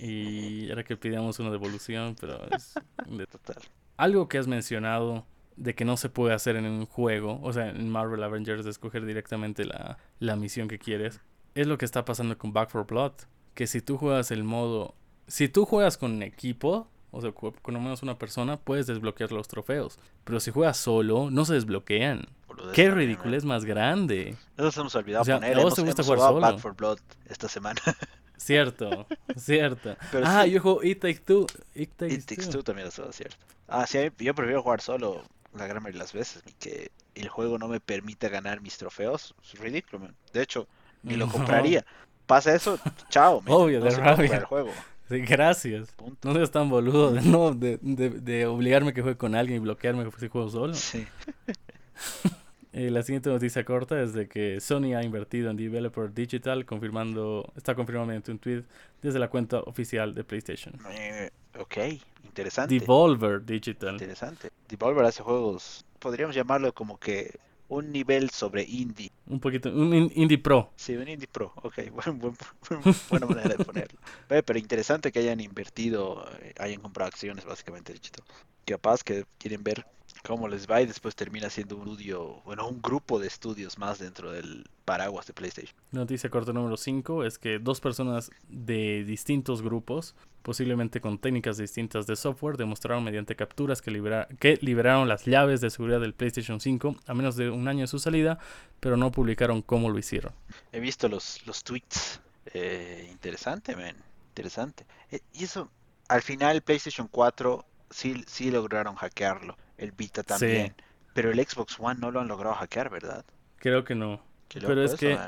y era que pidamos una devolución, pero es de total. Algo que has mencionado de que no se puede hacer en un juego, o sea, en Marvel Avengers, de escoger directamente la, la misión que quieres, es lo que está pasando con Back for Blood. Que si tú juegas el modo. Si tú juegas con un equipo, o sea, con al menos una persona, puedes desbloquear los trofeos. Pero si juegas solo, no se desbloquean. Qué ridículo es más grande. Nos hemos olvidado poner. Hemos, te gusta jugar solo? Back for Blood esta semana. Cierto, cierto. ah, yo juego It Takes Two. It Takes, Two. también es cierto. Ah, sí, yo prefiero jugar solo la gran mayoría de las veces y que el juego no me permita ganar mis trofeos, es ridículo, De hecho, ni lo compraría. Pasa eso, chao, Obvio, de rabia. El juego. Sí, gracias. No seas tan boludo de, no, de, de, de, obligarme que juegue con alguien y bloquearme si juego solo. Sí. Eh, la siguiente noticia corta es de que Sony ha invertido en Developer Digital, confirmando, está confirmado mediante un tweet desde la cuenta oficial de PlayStation. Eh, ok, interesante. Devolver Digital. Interesante. Devolver hace juegos, podríamos llamarlo como que un nivel sobre indie. Un poquito, un indie pro. Sí, un indie pro, ok, buena manera de ponerlo. Pero interesante que hayan invertido, eh, hayan comprado acciones básicamente digital. Capaz que quieren ver cómo les va y después termina siendo un estudio, bueno, un grupo de estudios más dentro del paraguas de PlayStation. Noticia corta número 5 es que dos personas de distintos grupos, posiblemente con técnicas distintas de software, demostraron mediante capturas que, que liberaron las llaves de seguridad del PlayStation 5 a menos de un año de su salida, pero no publicaron cómo lo hicieron. He visto los, los tweets. Eh, interesante, man. Interesante. Eh, y eso, al final PlayStation 4 sí, sí lograron hackearlo el Vita también. Pero el Xbox One no lo han logrado hackear, ¿verdad? Creo que no. Pero es que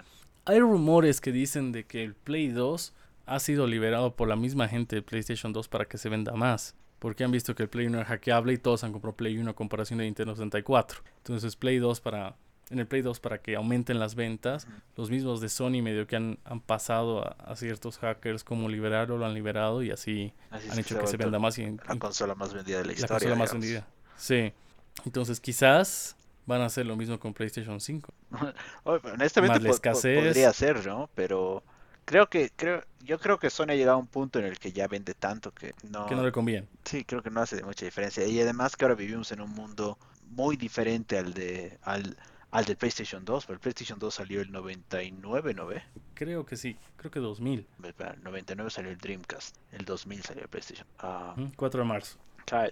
hay rumores que dicen de que el Play 2 ha sido liberado por la misma gente de PlayStation 2 para que se venda más. Porque han visto que el Play 1 es hackeable y todos han comprado Play 1 a comparación de Nintendo 64. Entonces Play 2 para en el Play 2 para que aumenten las ventas. Los mismos de Sony medio que han, han pasado a, ciertos hackers como liberarlo, lo han liberado y así, han hecho que se, venda más. Y, la consola más vendida de la historia. La consola más vendida. Sí. Entonces quizás van a hacer lo mismo con PlayStation 5. Honestamente podría ser, ¿no? Pero creo que creo yo creo que Sony ha llegado a un punto en el que ya vende tanto que no que no le conviene. Sí, creo que no hace mucha diferencia y además que ahora vivimos en un mundo muy diferente al de al al del PlayStation 2, pero el PlayStation 2 salió el 99, ¿no ve? Creo que sí, creo que 2000. El 99 salió el Dreamcast, el 2000 salió el PlayStation. 4 de marzo.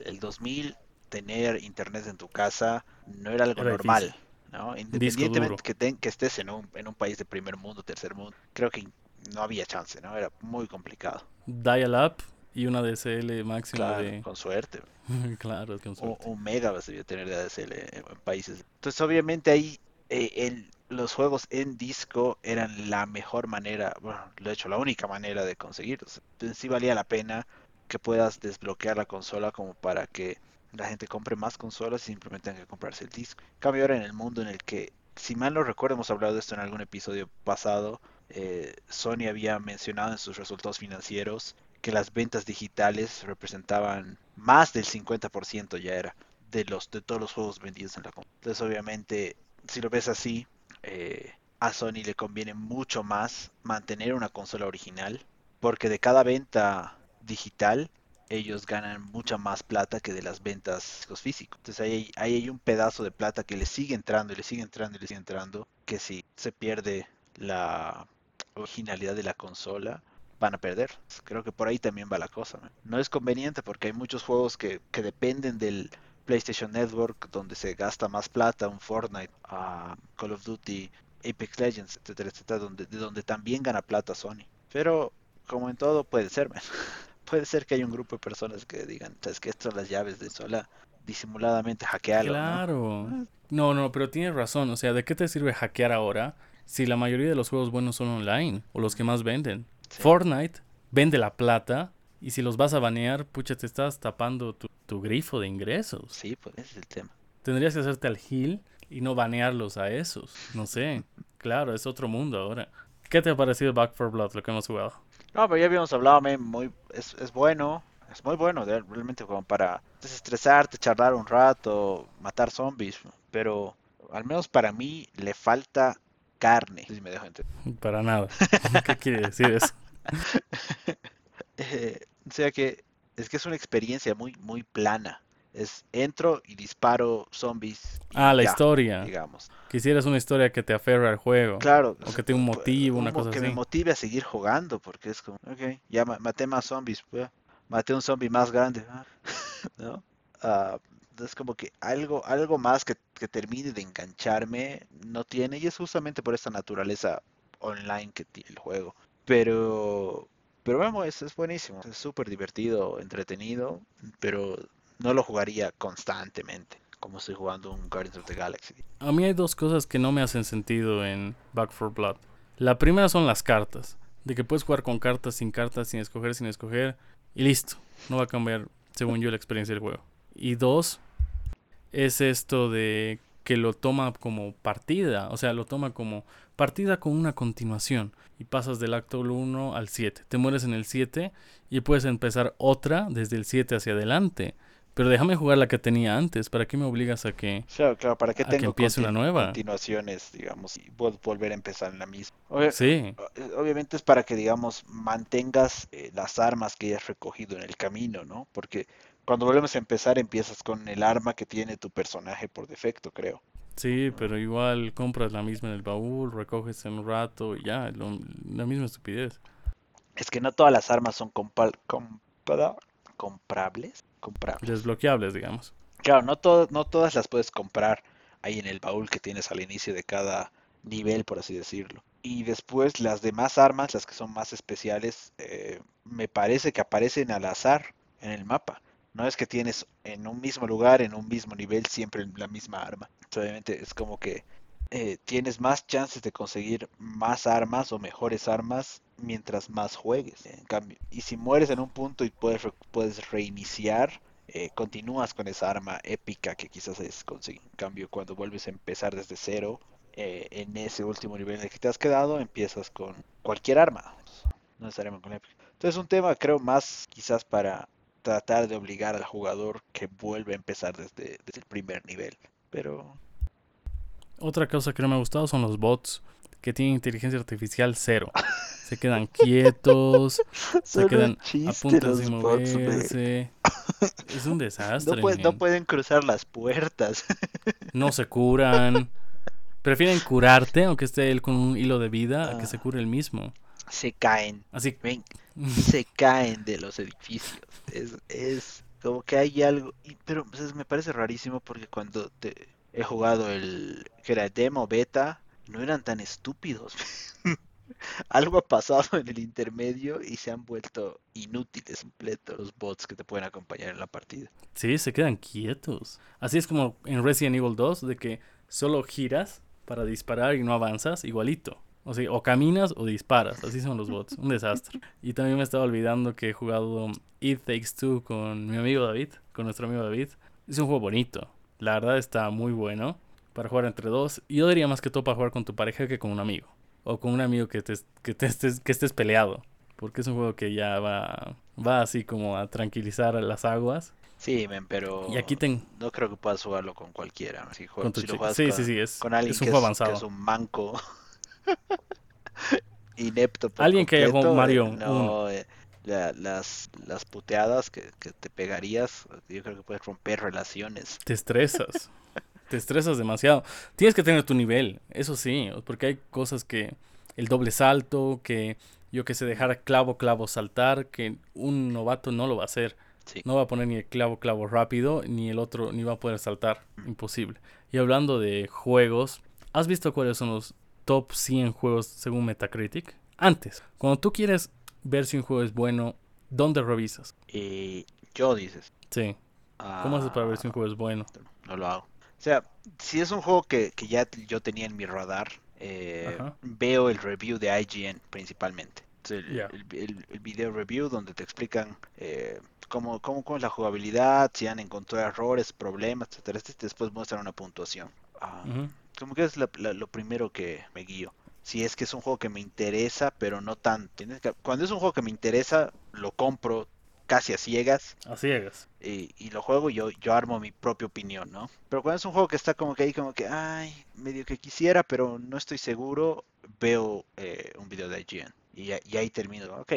el 2000 tener internet en tu casa no era algo normal, ¿no? Independientemente que, que estés en un, en un país de primer mundo, tercer mundo, creo que no había chance, ¿no? Era muy complicado. Dial-up y una DSL máxima de... con suerte. claro, con suerte. Un, mega vas a tener de ADSL en países. Entonces, obviamente ahí eh, los juegos en disco eran la mejor manera, bueno, de hecho, la única manera de conseguirlos. Entonces sí valía la pena que puedas desbloquear la consola como para que la gente compre más consolas y simplemente tenga que comprarse el disco. cambio ahora en el mundo en el que, si mal no recuerdo, hemos hablado de esto en algún episodio pasado, eh, Sony había mencionado en sus resultados financieros que las ventas digitales representaban más del 50% ya era de los de todos los juegos vendidos en la compra. Entonces obviamente si lo ves así eh, a Sony le conviene mucho más mantener una consola original porque de cada venta digital ellos ganan mucha más plata que de las ventas físicos. Entonces ahí, hay un pedazo de plata que le sigue entrando y le sigue entrando y le sigue entrando, que si se pierde la originalidad de la consola, van a perder. Creo que por ahí también va la cosa. No es conveniente porque hay muchos juegos que, dependen del PlayStation Network, donde se gasta más plata, un Fortnite, a Call of Duty, Apex Legends, etcétera, etcétera, donde, de donde también gana plata Sony. Pero, como en todo, puede ser, puede ser que haya un grupo de personas que digan, sabes que estas las llaves de sola, disimuladamente hackearlo. Claro. ¿no? no, no, pero tienes razón. O sea, ¿de qué te sirve hackear ahora si la mayoría de los juegos buenos son online o los que más venden? Sí. Fortnite vende la plata y si los vas a banear, pucha, te estás tapando tu, tu grifo de ingresos. Sí, pues ese es el tema. Tendrías que hacerte al heal y no banearlos a esos. No sé. claro, es otro mundo ahora. ¿Qué te ha parecido Back 4 Blood, lo que hemos jugado? No, pero ya habíamos hablado, man, muy, es, es bueno. Es muy bueno, realmente como para desestresarte, charlar un rato, matar zombies. Pero al menos para mí le falta carne. Si me dejo entender. Para nada. ¿Qué quiere decir eso? eh, o sea que es que es una experiencia muy, muy plana. Es entro y disparo zombies. Y ah, la ya, historia. Digamos. Quisieras una historia que te aferre al juego. Claro. O que tenga un motivo, una un, cosa que así. me motive a seguir jugando, porque es como, ok, ya maté más zombies, pues, maté un zombie más grande, ¿no? Uh, es como que algo, algo más que, que, termine de engancharme no tiene, y es justamente por esta naturaleza online que tiene el juego. Pero, pero vamos, es, es buenísimo, es súper divertido, entretenido, pero no lo jugaría constantemente como estoy jugando un Guardians of the Galaxy. A mí hay dos cosas que no me hacen sentido en Back 4 Blood. La primera son las cartas, de que puedes jugar con cartas, sin cartas, sin escoger, sin escoger, y listo. No va a cambiar, según yo, la experiencia del juego. Y dos, es esto de que lo toma como partida, o sea, lo toma como partida con una continuación y pasas del acto 1 al 7. Te mueres en el 7 y puedes empezar otra desde el 7 hacia adelante. Pero déjame jugar la que tenía antes. ¿Para qué me obligas a que, claro, claro, ¿para qué a que empiece una nueva? continuaciones, digamos, y volver a empezar en la misma? Obvio- Sí, Obviamente es para que, digamos, mantengas eh, las armas que hayas recogido en el camino, ¿no? Porque cuando volvemos a empezar empiezas con el arma que tiene tu personaje por defecto, creo. sí, pero igual compras la misma en el baúl, recoges en un rato y ya, lo- la misma estupidez. Es que no todas las armas son compa- compra- comprables. Comprables. Desbloqueables, digamos. Claro, no, to- no todas las puedes comprar ahí en el baúl que tienes al inicio de cada nivel, por así decirlo. Y después las demás armas, las que son más especiales, eh, me parece que aparecen al azar en el mapa. No es que tienes en un mismo lugar, en un mismo nivel, siempre la misma arma. Obviamente es como que eh, tienes más chances de conseguir más armas o mejores armas mientras más juegues. En cambio, y si mueres en un punto y puedes, puedes reiniciar, eh, continúas con esa arma épica que quizás es conseguir. En cambio, cuando vuelves a empezar desde cero, eh, en ese último nivel en el que te has quedado, empiezas con cualquier arma, no necesariamente con épica. Entonces, un tema creo más quizás para tratar de obligar al jugador que vuelva a empezar desde, desde el primer nivel. Pero Otra cosa que no me ha gustado son los bots que tienen inteligencia artificial cero. Se quedan quietos, se quedan a punto de moverse. Es un desastre. No, puede- no men. pueden cruzar las puertas. No se curan. Prefieren curarte, aunque esté él con un hilo de vida, a que Ah. se cure el mismo. Se caen. Así Ven, se caen de los edificios. Es, es como que hay algo. y- pero pues, me parece rarísimo porque cuando te, he jugado el que era demo beta, no eran tan estúpidos. Algo ha pasado en el intermedio y se han vuelto inútiles completos los bots que te pueden acompañar en la partida. Sí, se quedan quietos. Así es como en Resident Evil 2, de que solo giras para disparar y no avanzas, igualito. O sea, o caminas o disparas. Así son los bots. Un desastre. Y también me estaba olvidando que he jugado It Takes Two con mi amigo David, con nuestro amigo David. Es un juego bonito. La verdad está muy bueno para jugar entre dos. Y yo diría más que todo para jugar con tu pareja que con un amigo. O con un amigo que, te, que, te estés, que estés peleado. Porque es un juego que ya va, va así como a tranquilizar las aguas. Sí, men, pero Y aquí ten, no creo que puedas jugarlo con cualquiera. Si, jue- con tu si lo juegas Sí, con, sí, sí, es, con alguien es un que, juego es, que avanzado. es un manco inepto por Alguien que haya completo, Mario eh, no, eh, la- las, las puteadas que, que te pegarías, yo creo que puedes romper relaciones. Te estresas. te estresas demasiado. Tienes que tener tu nivel, eso sí, porque hay cosas que el doble salto, que yo que sé, dejar clavo, clavo, saltar, que un novato no lo va a hacer. Sí. No va a poner ni el clavo clavo rápido, ni el otro, ni va a poder saltar. Imposible. Y hablando de juegos, ¿has visto cuáles son los top 100 juegos según Metacritic? Antes, cuando tú quieres ver si un juego es bueno, ¿dónde revisas? Y yo dices. Sí. ¿Cómo haces para ver si un ah, juego es bueno? No lo hago. O sea, si es un juego que, que ya yo tenía en mi radar, eh, veo el review de IGN principalmente. El, Ya. el- el- el video review donde te explican eh, cómo, cómo, cómo es la jugabilidad, si han encontrado errores, problemas, etcétera. Este después muestran una puntuación. Ah, Ujú. Como que es la- la- lo primero que me guío. Si es que es un juego que me interesa, pero no tanto. Cuando es un juego que me interesa, lo compro casi a ciegas A ciegas. y, y lo juego y yo, yo armo mi propia opinión, ¿no? Pero cuando es un juego que está como que ahí, como que, ay, medio que quisiera, pero no estoy seguro, veo eh, un video de IGN y, y ahí termino, ok,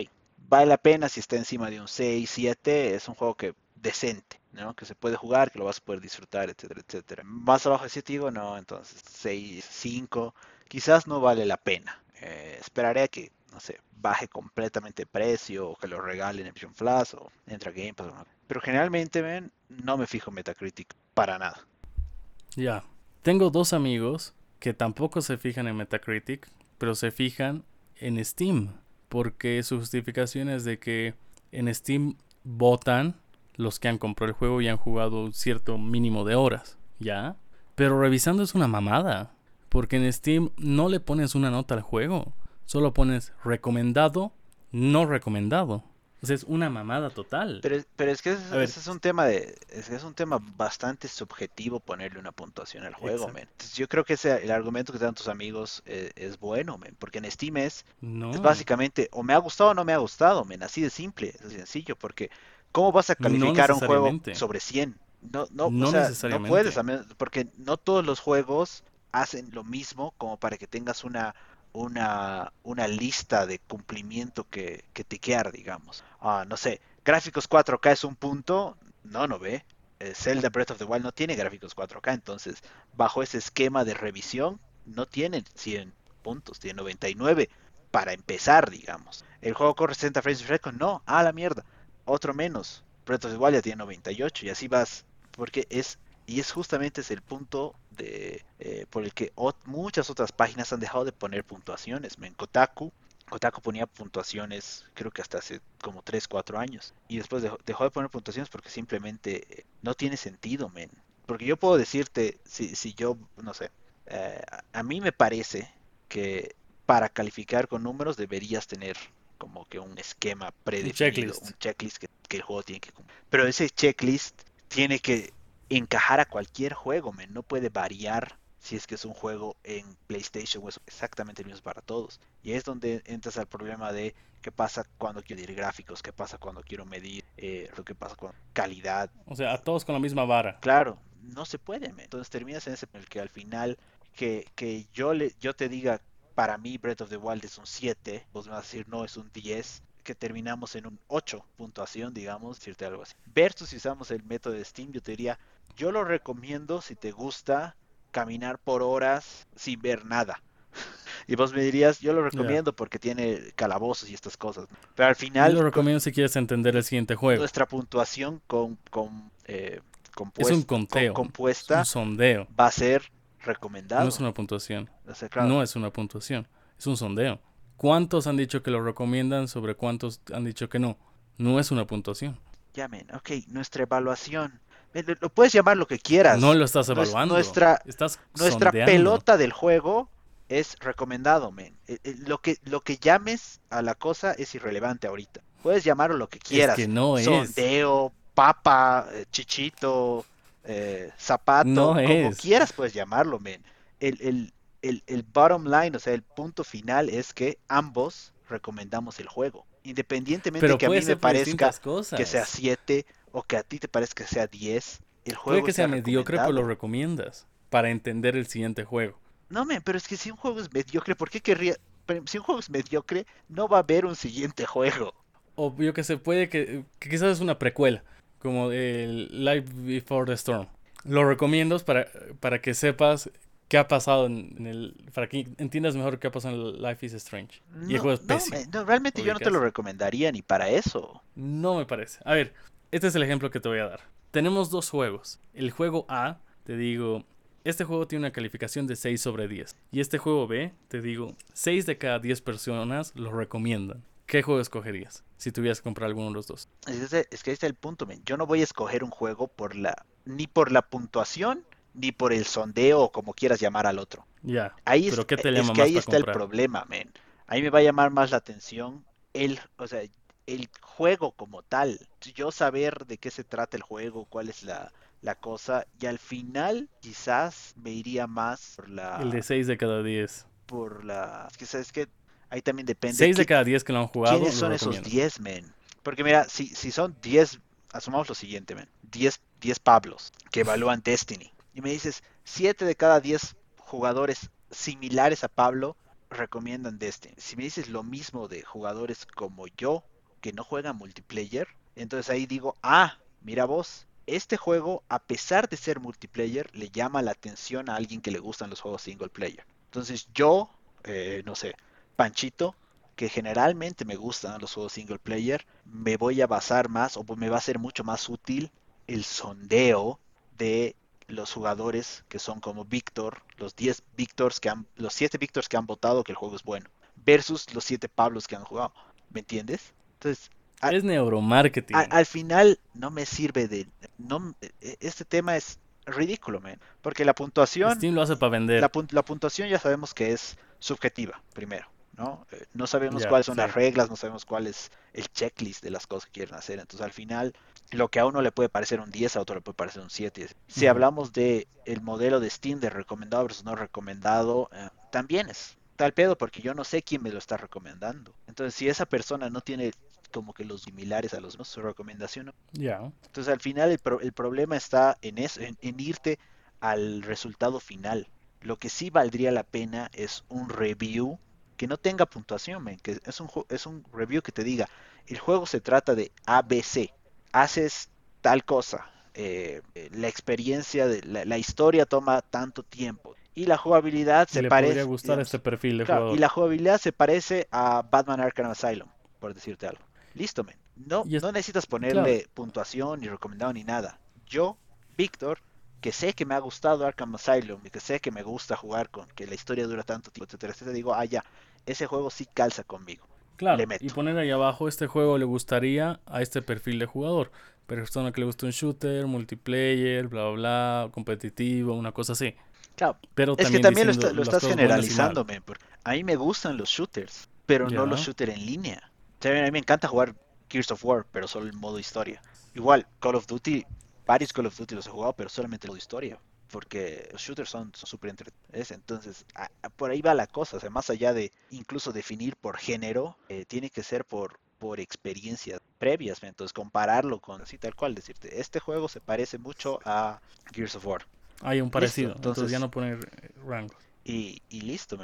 vale la pena si está encima de un 6, 7, es un juego que decente, ¿no? Que se puede jugar, que lo vas a poder disfrutar, etcétera, etcétera. Más abajo de 7 digo, no, entonces 6, 5, quizás no vale la pena. Eh, esperaré a que, no sé, baje completamente de precio o que lo regalen en Vision Flash o entra Game Pass. Pero generalmente, ven, no me fijo en Metacritic para nada. Ya. Tengo dos amigos que tampoco se fijan en Metacritic, pero se fijan en Steam. Porque su justificación es de que en Steam votan los que han comprado el juego y han jugado un cierto mínimo de horas. ¿Ya? Pero revisando es una mamada. Porque en Steam no le pones una nota al juego. Solo pones recomendado, no recomendado. O sea, es una mamada total. Pero, pero es que ver. ese es un tema de, es que es un tema bastante subjetivo ponerle una puntuación al juego, men. Entonces, yo creo que ese, el argumento que te dan tus amigos eh, es bueno, men, porque en Steam es, no. es básicamente o me ha gustado o no me ha gustado, men, así de simple, así de sencillo, porque ¿cómo vas a No calificar un juego sobre 100? No, no, No o sea, no necesariamente. puedes, menos- porque no todos los juegos hacen lo mismo como para que tengas una una, una lista de cumplimiento que, que tiquear, digamos. Ah, no sé, gráficos 4K es un punto, no, no ve. Eh, Zelda Breath of the Wild no tiene gráficos 4K, entonces bajo ese esquema de revisión no tiene 100 puntos, tiene 99 para empezar, digamos. El juego corre 60 frames second, no, a la mierda, otro menos. Breath of the Wild ya tiene 98 y así vas, porque es y es justamente ese el punto de eh, por el que ot- muchas otras páginas han dejado de poner puntuaciones. En Kotaku, Kotaku ponía puntuaciones creo que hasta hace como 3, 4 años. Y después dejó, dejó de poner puntuaciones porque simplemente eh, no tiene sentido, men. Porque yo puedo decirte, si, si yo, no sé, eh, a, mí me parece que para calificar con números deberías tener como que un esquema predefinido, checklist. un checklist que, que el juego tiene que cumplir. Pero ese checklist tiene que encajar a cualquier juego, men. No puede variar si es que es un juego en PlayStation o es exactamente el mismo para todos. Y es donde entras al problema de qué pasa cuando quiero medir gráficos, qué pasa cuando quiero medir eh, lo que pasa con calidad. O sea, a todos con la misma vara. Claro, no se puede, men. Entonces terminas en ese en el que al final que, que yo le yo te diga para mí Breath of the Wild es un 7, vos me vas a decir no es un 10, que terminamos en un 8 puntuación, digamos, decirte algo así. Versus si usamos el método de Steam, yo te diría, yo lo recomiendo si te gusta caminar por horas sin ver nada. Y vos me dirías, yo lo recomiendo porque tiene calabozos y estas cosas. Pero al Yo final, lo con recomiendo si quieres entender el siguiente juego. nuestra puntuación con, con, eh, compues- Es un con- conteo. Es compuesta un sondeo. va a ser recomendado. No es una puntuación. O sea, claro, No es una puntuación. Es un sondeo. ¿Cuántos han dicho que lo recomiendan sobre cuántos han dicho que no? No es una puntuación. llamen, ok, nuestra evaluación. Eh, Lo, puedes llamar lo que quieras. No lo estás evaluando. nuestra- Estás Nuestra sondeando. pelota del juego es recomendado, men. Eh, eh, Lo que, lo que llames a la cosa es irrelevante ahorita. Puedes llamarlo lo que quieras. que no es. Sondeo, papa, chichito, eh, zapato, No como es. quieras puedes llamarlo, men. El, el, el, el bottom line, o sea, el punto final es que ambos recomendamos el juego. Independientemente Pero que a mí me parezca cosas. que sea 7 o que a ti te parezca que sea 10, el juego Puede que sea está mediocre, pero lo recomiendas. Para entender el siguiente juego. No, men, pero es que si un juego es mediocre, ¿por qué querría? Si un juego es mediocre, no va a haber un siguiente juego. O yo que sé, puede que, que quizás es una precuela. Como el Life Before the Storm. Lo recomiendo para, para que sepas qué ha pasado en, en el. Para que entiendas mejor qué ha pasado en Life is Strange. y el No, juego es no, pésimo. men, no, realmente yo no te lo recomendaría ni para eso. No me parece. A ver, este es el ejemplo que te voy a dar. Tenemos dos juegos. El juego A, te digo, este juego tiene una calificación de 6 sobre 10. Y este juego B, te digo, 6 de cada 10 personas lo recomiendan. ¿Qué juego escogerías si tuvieras que comprar alguno de los dos? Es, es que ahí está el punto, men. Yo no voy a escoger un juego por la ni por la puntuación ni por el sondeo o como quieras llamar al otro. Ya. Ahí pero es, ¿qué te es llama que más ahí está el problema, men. Ahí me va a llamar más la atención el, o sea, el juego como tal. Yo saber de qué se trata el juego, cuál es la, la cosa y al final quizás me iría más por la El de 6 de cada 10. por la es que sabes que ahí también depende 6 de cada 10 que lo han jugado. quiénes son esos recomiendan. 10 men porque mira si, si son 10 asumamos lo siguiente men 10 10 Pablos que evalúan Destiny y me dices 7 de cada 10 jugadores similares a Pablo recomiendan Destiny si me dices lo mismo de jugadores como yo que no juegan multiplayer entonces ahí digo ah mira vos este juego a pesar de ser multiplayer le llama la atención a alguien que le gustan los juegos single player entonces yo eh, no sé Panchito que generalmente me gustan los juegos single player, me voy a basar más o me va a ser mucho más útil el sondeo de los jugadores que son como Víctor, los 10 Víctors que han, los 7 Víctors que han votado que el juego es bueno, versus los 7 Pablos que han jugado. ¿Me entiendes? Entonces, a- Es neuromarketing. a- al final no me sirve de no e- este tema es ridículo, man, porque la puntuación Steam lo hace para vender. la, pun- la puntuación ya sabemos que es subjetiva, primero, ¿no? Eh, no sabemos cuáles son sí. las reglas, no sabemos cuál es el checklist de las cosas que quieren hacer. Entonces, al final, lo que a uno le puede parecer un 10, a otro le puede parecer un 7. Si hablamos de el modelo de Steam de recomendado versus no recomendado, eh, también es tal pedo porque yo no sé quién me lo está recomendando. Entonces, si esa persona no tiene como que los similares a los no, su recomendación no entonces al final el, pro- el problema está en eso, en, en irte al resultado final. Lo que sí valdría la pena es un review que no tenga puntuación, que es un, es un review que te diga, el juego se trata de ABC, haces tal cosa, eh, eh, la experiencia, de, la, la historia toma tanto tiempo y la jugabilidad se le parece... podría gustar digamos, este perfil de Claro, jugador. y la jugabilidad se parece a Batman Arkham Asylum, por decirte algo. Listo, men. No, es- no necesitas ponerle puntuación ni recomendado ni nada. Yo, Víctor, que sé que me ha gustado Arkham Asylum y que sé que me gusta jugar con que la historia dura tanto tiempo, etcétera, etcétera, digo, ah, ya, ese juego sí calza conmigo. Claro, le meto. y poner ahí abajo, este juego le gustaría a este perfil de jugador. Persona que le gusta un shooter, multiplayer, bla, bla, bla, competitivo, una cosa así. Claro, Pero es que también, lo, está- estás generalizando, men, porque a mí me gustan los shooters, pero no los shooters en línea. O sea, a mí me encanta jugar Gears of War, pero solo en modo historia. Igual, Call of Duty, varios Call of Duty los he jugado, pero solamente en modo historia. Porque los shooters son súper entretenidos. Entonces, a- a- por ahí va la cosa. O sea, más allá de incluso definir por género, eh, tiene que ser por, por experiencias previas. Entonces, compararlo con así tal cual. Decirte, este juego se parece mucho a Gears of War. Hay un parecido, entonces, entonces- ya no poner eh, rangos. y, y listo,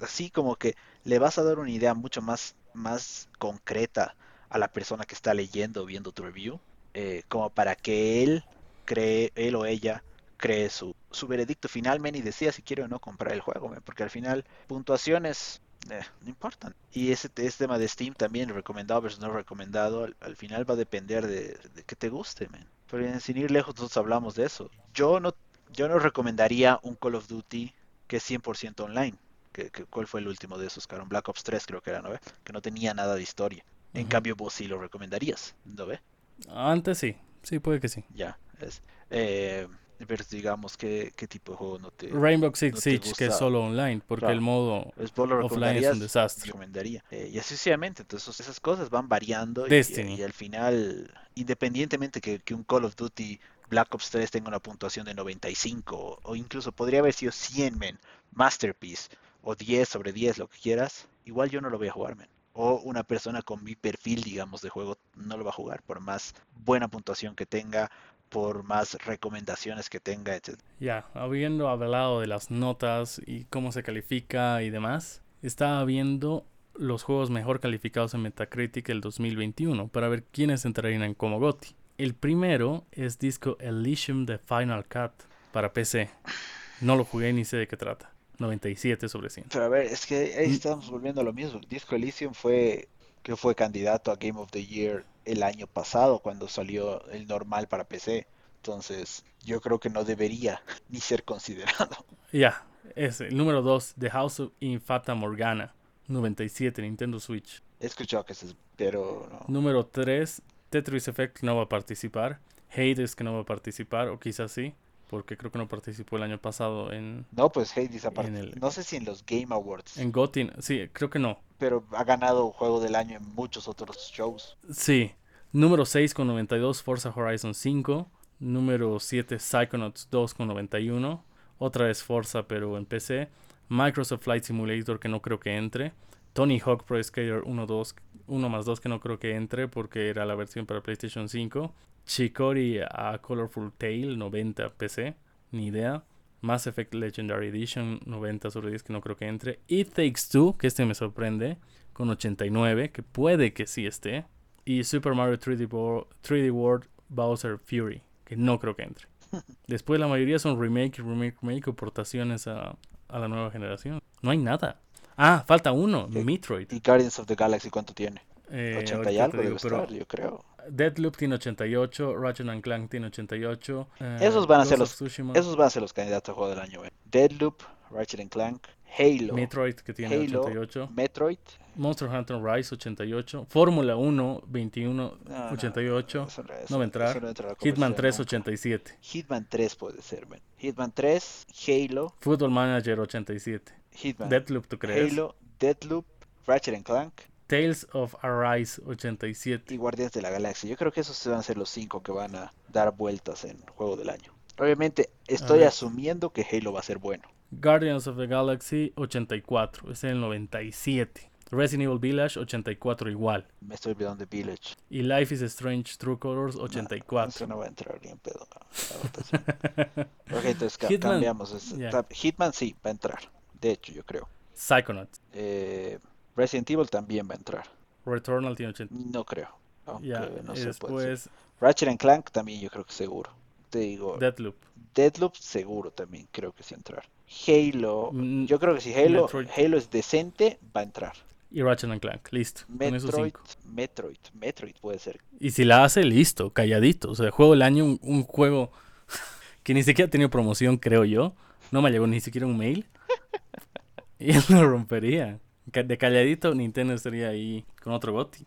así como que le vas a dar una idea mucho más, más concreta a la persona que está leyendo o viendo tu review, eh, como para que él cree, él o ella cree su, su veredicto final, men, y decida si quiere o no comprar el juego, porque al final puntuaciones eh, no importan. Y ese, ese tema de Steam también, recomendado versus no recomendado, al, al final va a depender de, de que te guste, men. Pero en- sin ir lejos nosotros hablamos de eso. Yo no, yo no recomendaría un Call of Duty que es 100% online. Que, que- ¿Cuál fue el último de esos, Caron? Black Ops 3 creo que era, ¿no ve? Que no tenía nada de historia. En Ujú. cambio, vos sí lo recomendarías, ¿no ve? Antes sí, sí, puede que sí. Ya, es. Eh, pero digamos, ¿qué, ¿qué tipo de juego no te... Rainbow Six no Siege, que es solo online, porque Claro. el modo pues, offline es un desastre. recomendaría. Eh, y así sucesivamente, entonces esas cosas van variando y, y al final, independientemente que, que un Call of Duty Black Ops 3 tenga una puntuación de 95 o, incluso podría haber sido 100, men, Masterpiece o 10 sobre 10, lo que quieras, igual yo no lo voy a jugar, men. O una persona con mi perfil, digamos, de juego no lo va a jugar por más buena puntuación que tenga, por más recomendaciones que tenga, etc. Ya, habiendo hablado de las notas y cómo se califica y demás, estaba viendo los juegos mejor calificados en Metacritic el 2021 para ver quiénes entrarían como GOTY. El primero es Disco Elysium de Final Cut para PC. No lo jugué ni sé de qué trata. 97 sobre 100. Pero a ver, es que ahí estamos volviendo a lo mismo. Disco Elysium fue que fue candidato a Game of the Year el año pasado cuando salió el normal para PC. Entonces, yo creo que no debería ni ser considerado. Ya, es el número 2, The House of Infata Morgana, 97, Nintendo Switch. He escuchado que es, pero no. Número 3, Tetris Effect no va a participar. Hades que no va a participar, o quizás sí, porque creo que no participó el año pasado en... No, pues Hades ha el- No sé si en los Game Awards, En GOTY, sí, creo que no. pero ha ganado Juego del Año en muchos otros shows. Sí. Número 6 con 92, Forza Horizon 5. Número 7, Psychonauts 2 con 91. Otra vez Forza, pero en PC. Microsoft Flight Simulator, que no creo que entre. Tony Hawk Pro Skater 1, 2, 1 más 2, que no creo que entre porque era la versión para PlayStation 5. Chicory a Colorful Tale 90 PC, ni idea. Mass Effect Legendary Edition 90 sobre 10, que no creo que entre. It Takes Two, que este me sorprende, con 89, que puede que sí esté. Y Super Mario 3D, Wo- 3D World Bowser Fury, que no creo que entre. Después la mayoría son remake, remake, remake o portaciones a, a la nueva generación. No hay nada. Ah, falta uno, ¿Qué? Metroid. ¿Y Guardians of the Galaxy cuánto tiene? Eh, 80 y algo digo, debe estar, yo creo. Deadloop tiene 88, Ratchet and Clank tiene 88. eh, Esos van a ser los- Esos van a ser los candidatos a Juego del Año. eh. Deadloop, Ratchet and Clank, Halo, Metroid que tiene Halo, 88. Metroid. Monster Hunter Rise 88. Fórmula 1 21 No, no, 88. eso no- eso- no va a entrar. no a Hitman conversación 3 nunca. 87. Hitman 3 puede ser, man. Hitman 3, Halo, Football Manager 87. Hitman, Deadloop, ¿tú crees? Halo, Deadloop, Ratchet and Clank Tales of Arise 87. y Guardianes de la Galaxia. Yo creo que esos van a ser los cinco que van a dar vueltas en Juego del Año. Obviamente, estoy asumiendo que Halo va a ser bueno. Guardians of the Galaxy 84. Es el 97. Resident Evil Village 84 igual. Me estoy olvidando de Village. Y Life is Strange True Colors Eso 84. no va a entrar ni en pedo. no, ok, entonces Hitman, cambiamos. Hitman sí, va a entrar. De hecho, yo creo. Psychonauts. Eh, Resident Evil también va a entrar. Returnal tiene 80. No creo. Ya, no y se puede decir. después Ratchet and Clank también yo creo que seguro. Te digo, Deadloop. Deadloop seguro también creo que sí entrar. Halo, Mm, yo creo que si Halo, Metroid. Halo es decente, va a entrar. Y Ratchet and Clank. Listo. Con esos Metroid, cinco. Metroid, Metroid puede ser. Y si la hace, listo, calladito. O sea, juego del año, un, un juego que ni siquiera ha tenido promoción, creo yo. No me llegó ni siquiera un mail. Y él lo rompería. De calladito, Nintendo estaría ahí con otro goti.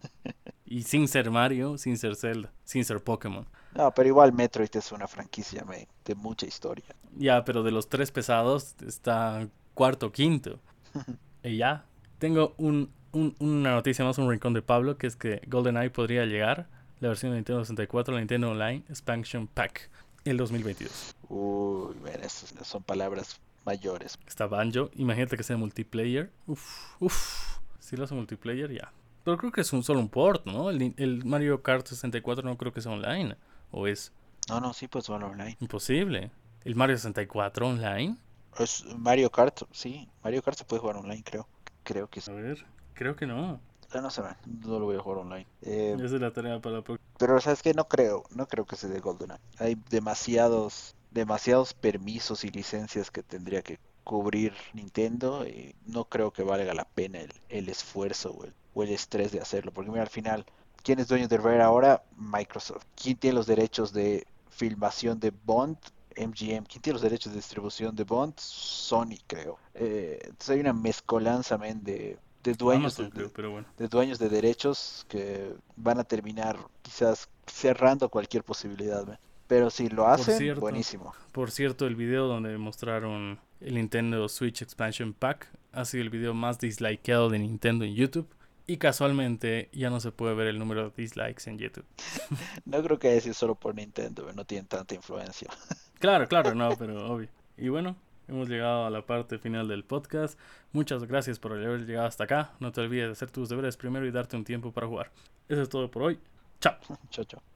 Y sin ser Mario, sin ser Zelda, sin ser Pokémon. No, pero igual Metroid es una franquicia de mucha historia. Ya, pero de los tres pesados está cuarto, quinto. Y ya. Tengo un, un- una noticia más, un rincón de Pablo, que es que GoldenEye podría llegar, la versión de Nintendo 64, la Nintendo Online Expansion Pack, el 2022. Uy, esas son palabras mayores. Está Banjo, imagínate que sea multiplayer. Uf, uf. Si lo hace multiplayer, ya. Pero creo que es un solo un port, ¿no? El, el Mario Kart 64 no creo que sea online. O es No, no, sí, pues bueno, online. imposible. El Mario 64 online. Es Mario Kart, sí, Mario Kart se puede jugar online, creo. Creo que sí. A ver, creo que no. Ah, No sé, man, no lo voy a jugar online. Eh, Esa es la tarea para la próxima. Pero sabes que no creo, no creo que sea de GoldenEye. Hay demasiados, demasiados permisos y licencias que tendría que cubrir Nintendo y no creo que valga la pena el, el esfuerzo o el, o el estrés de hacerlo. Porque mira, al final, ¿quién es dueño de Rare ahora? Microsoft. ¿Quién tiene los derechos de filmación de Bond? MGM. ¿Quién tiene los derechos de distribución de Bond? Sony, creo. Eh, entonces hay una mezcolanza, men, de, de dueños Amazon, de- de, creo, pero bueno. de dueños de derechos que van a terminar quizás cerrando cualquier posibilidad. Pero si lo hacen, cierto. buenísimo. Por cierto, el video donde mostraron el Nintendo Switch Expansion Pack ha sido el video más dislikeado de Nintendo en YouTube. Y casualmente ya no se puede ver el número de dislikes en YouTube. No creo que haya sido solo por Nintendo, no tienen tanta influencia. Claro, claro, no, pero obvio. Y bueno, hemos llegado a la parte final del podcast. Muchas gracias por haber llegado hasta acá. No te olvides de hacer tus deberes primero y darte un tiempo para jugar. Eso es todo por hoy. Chao. Chao, chao.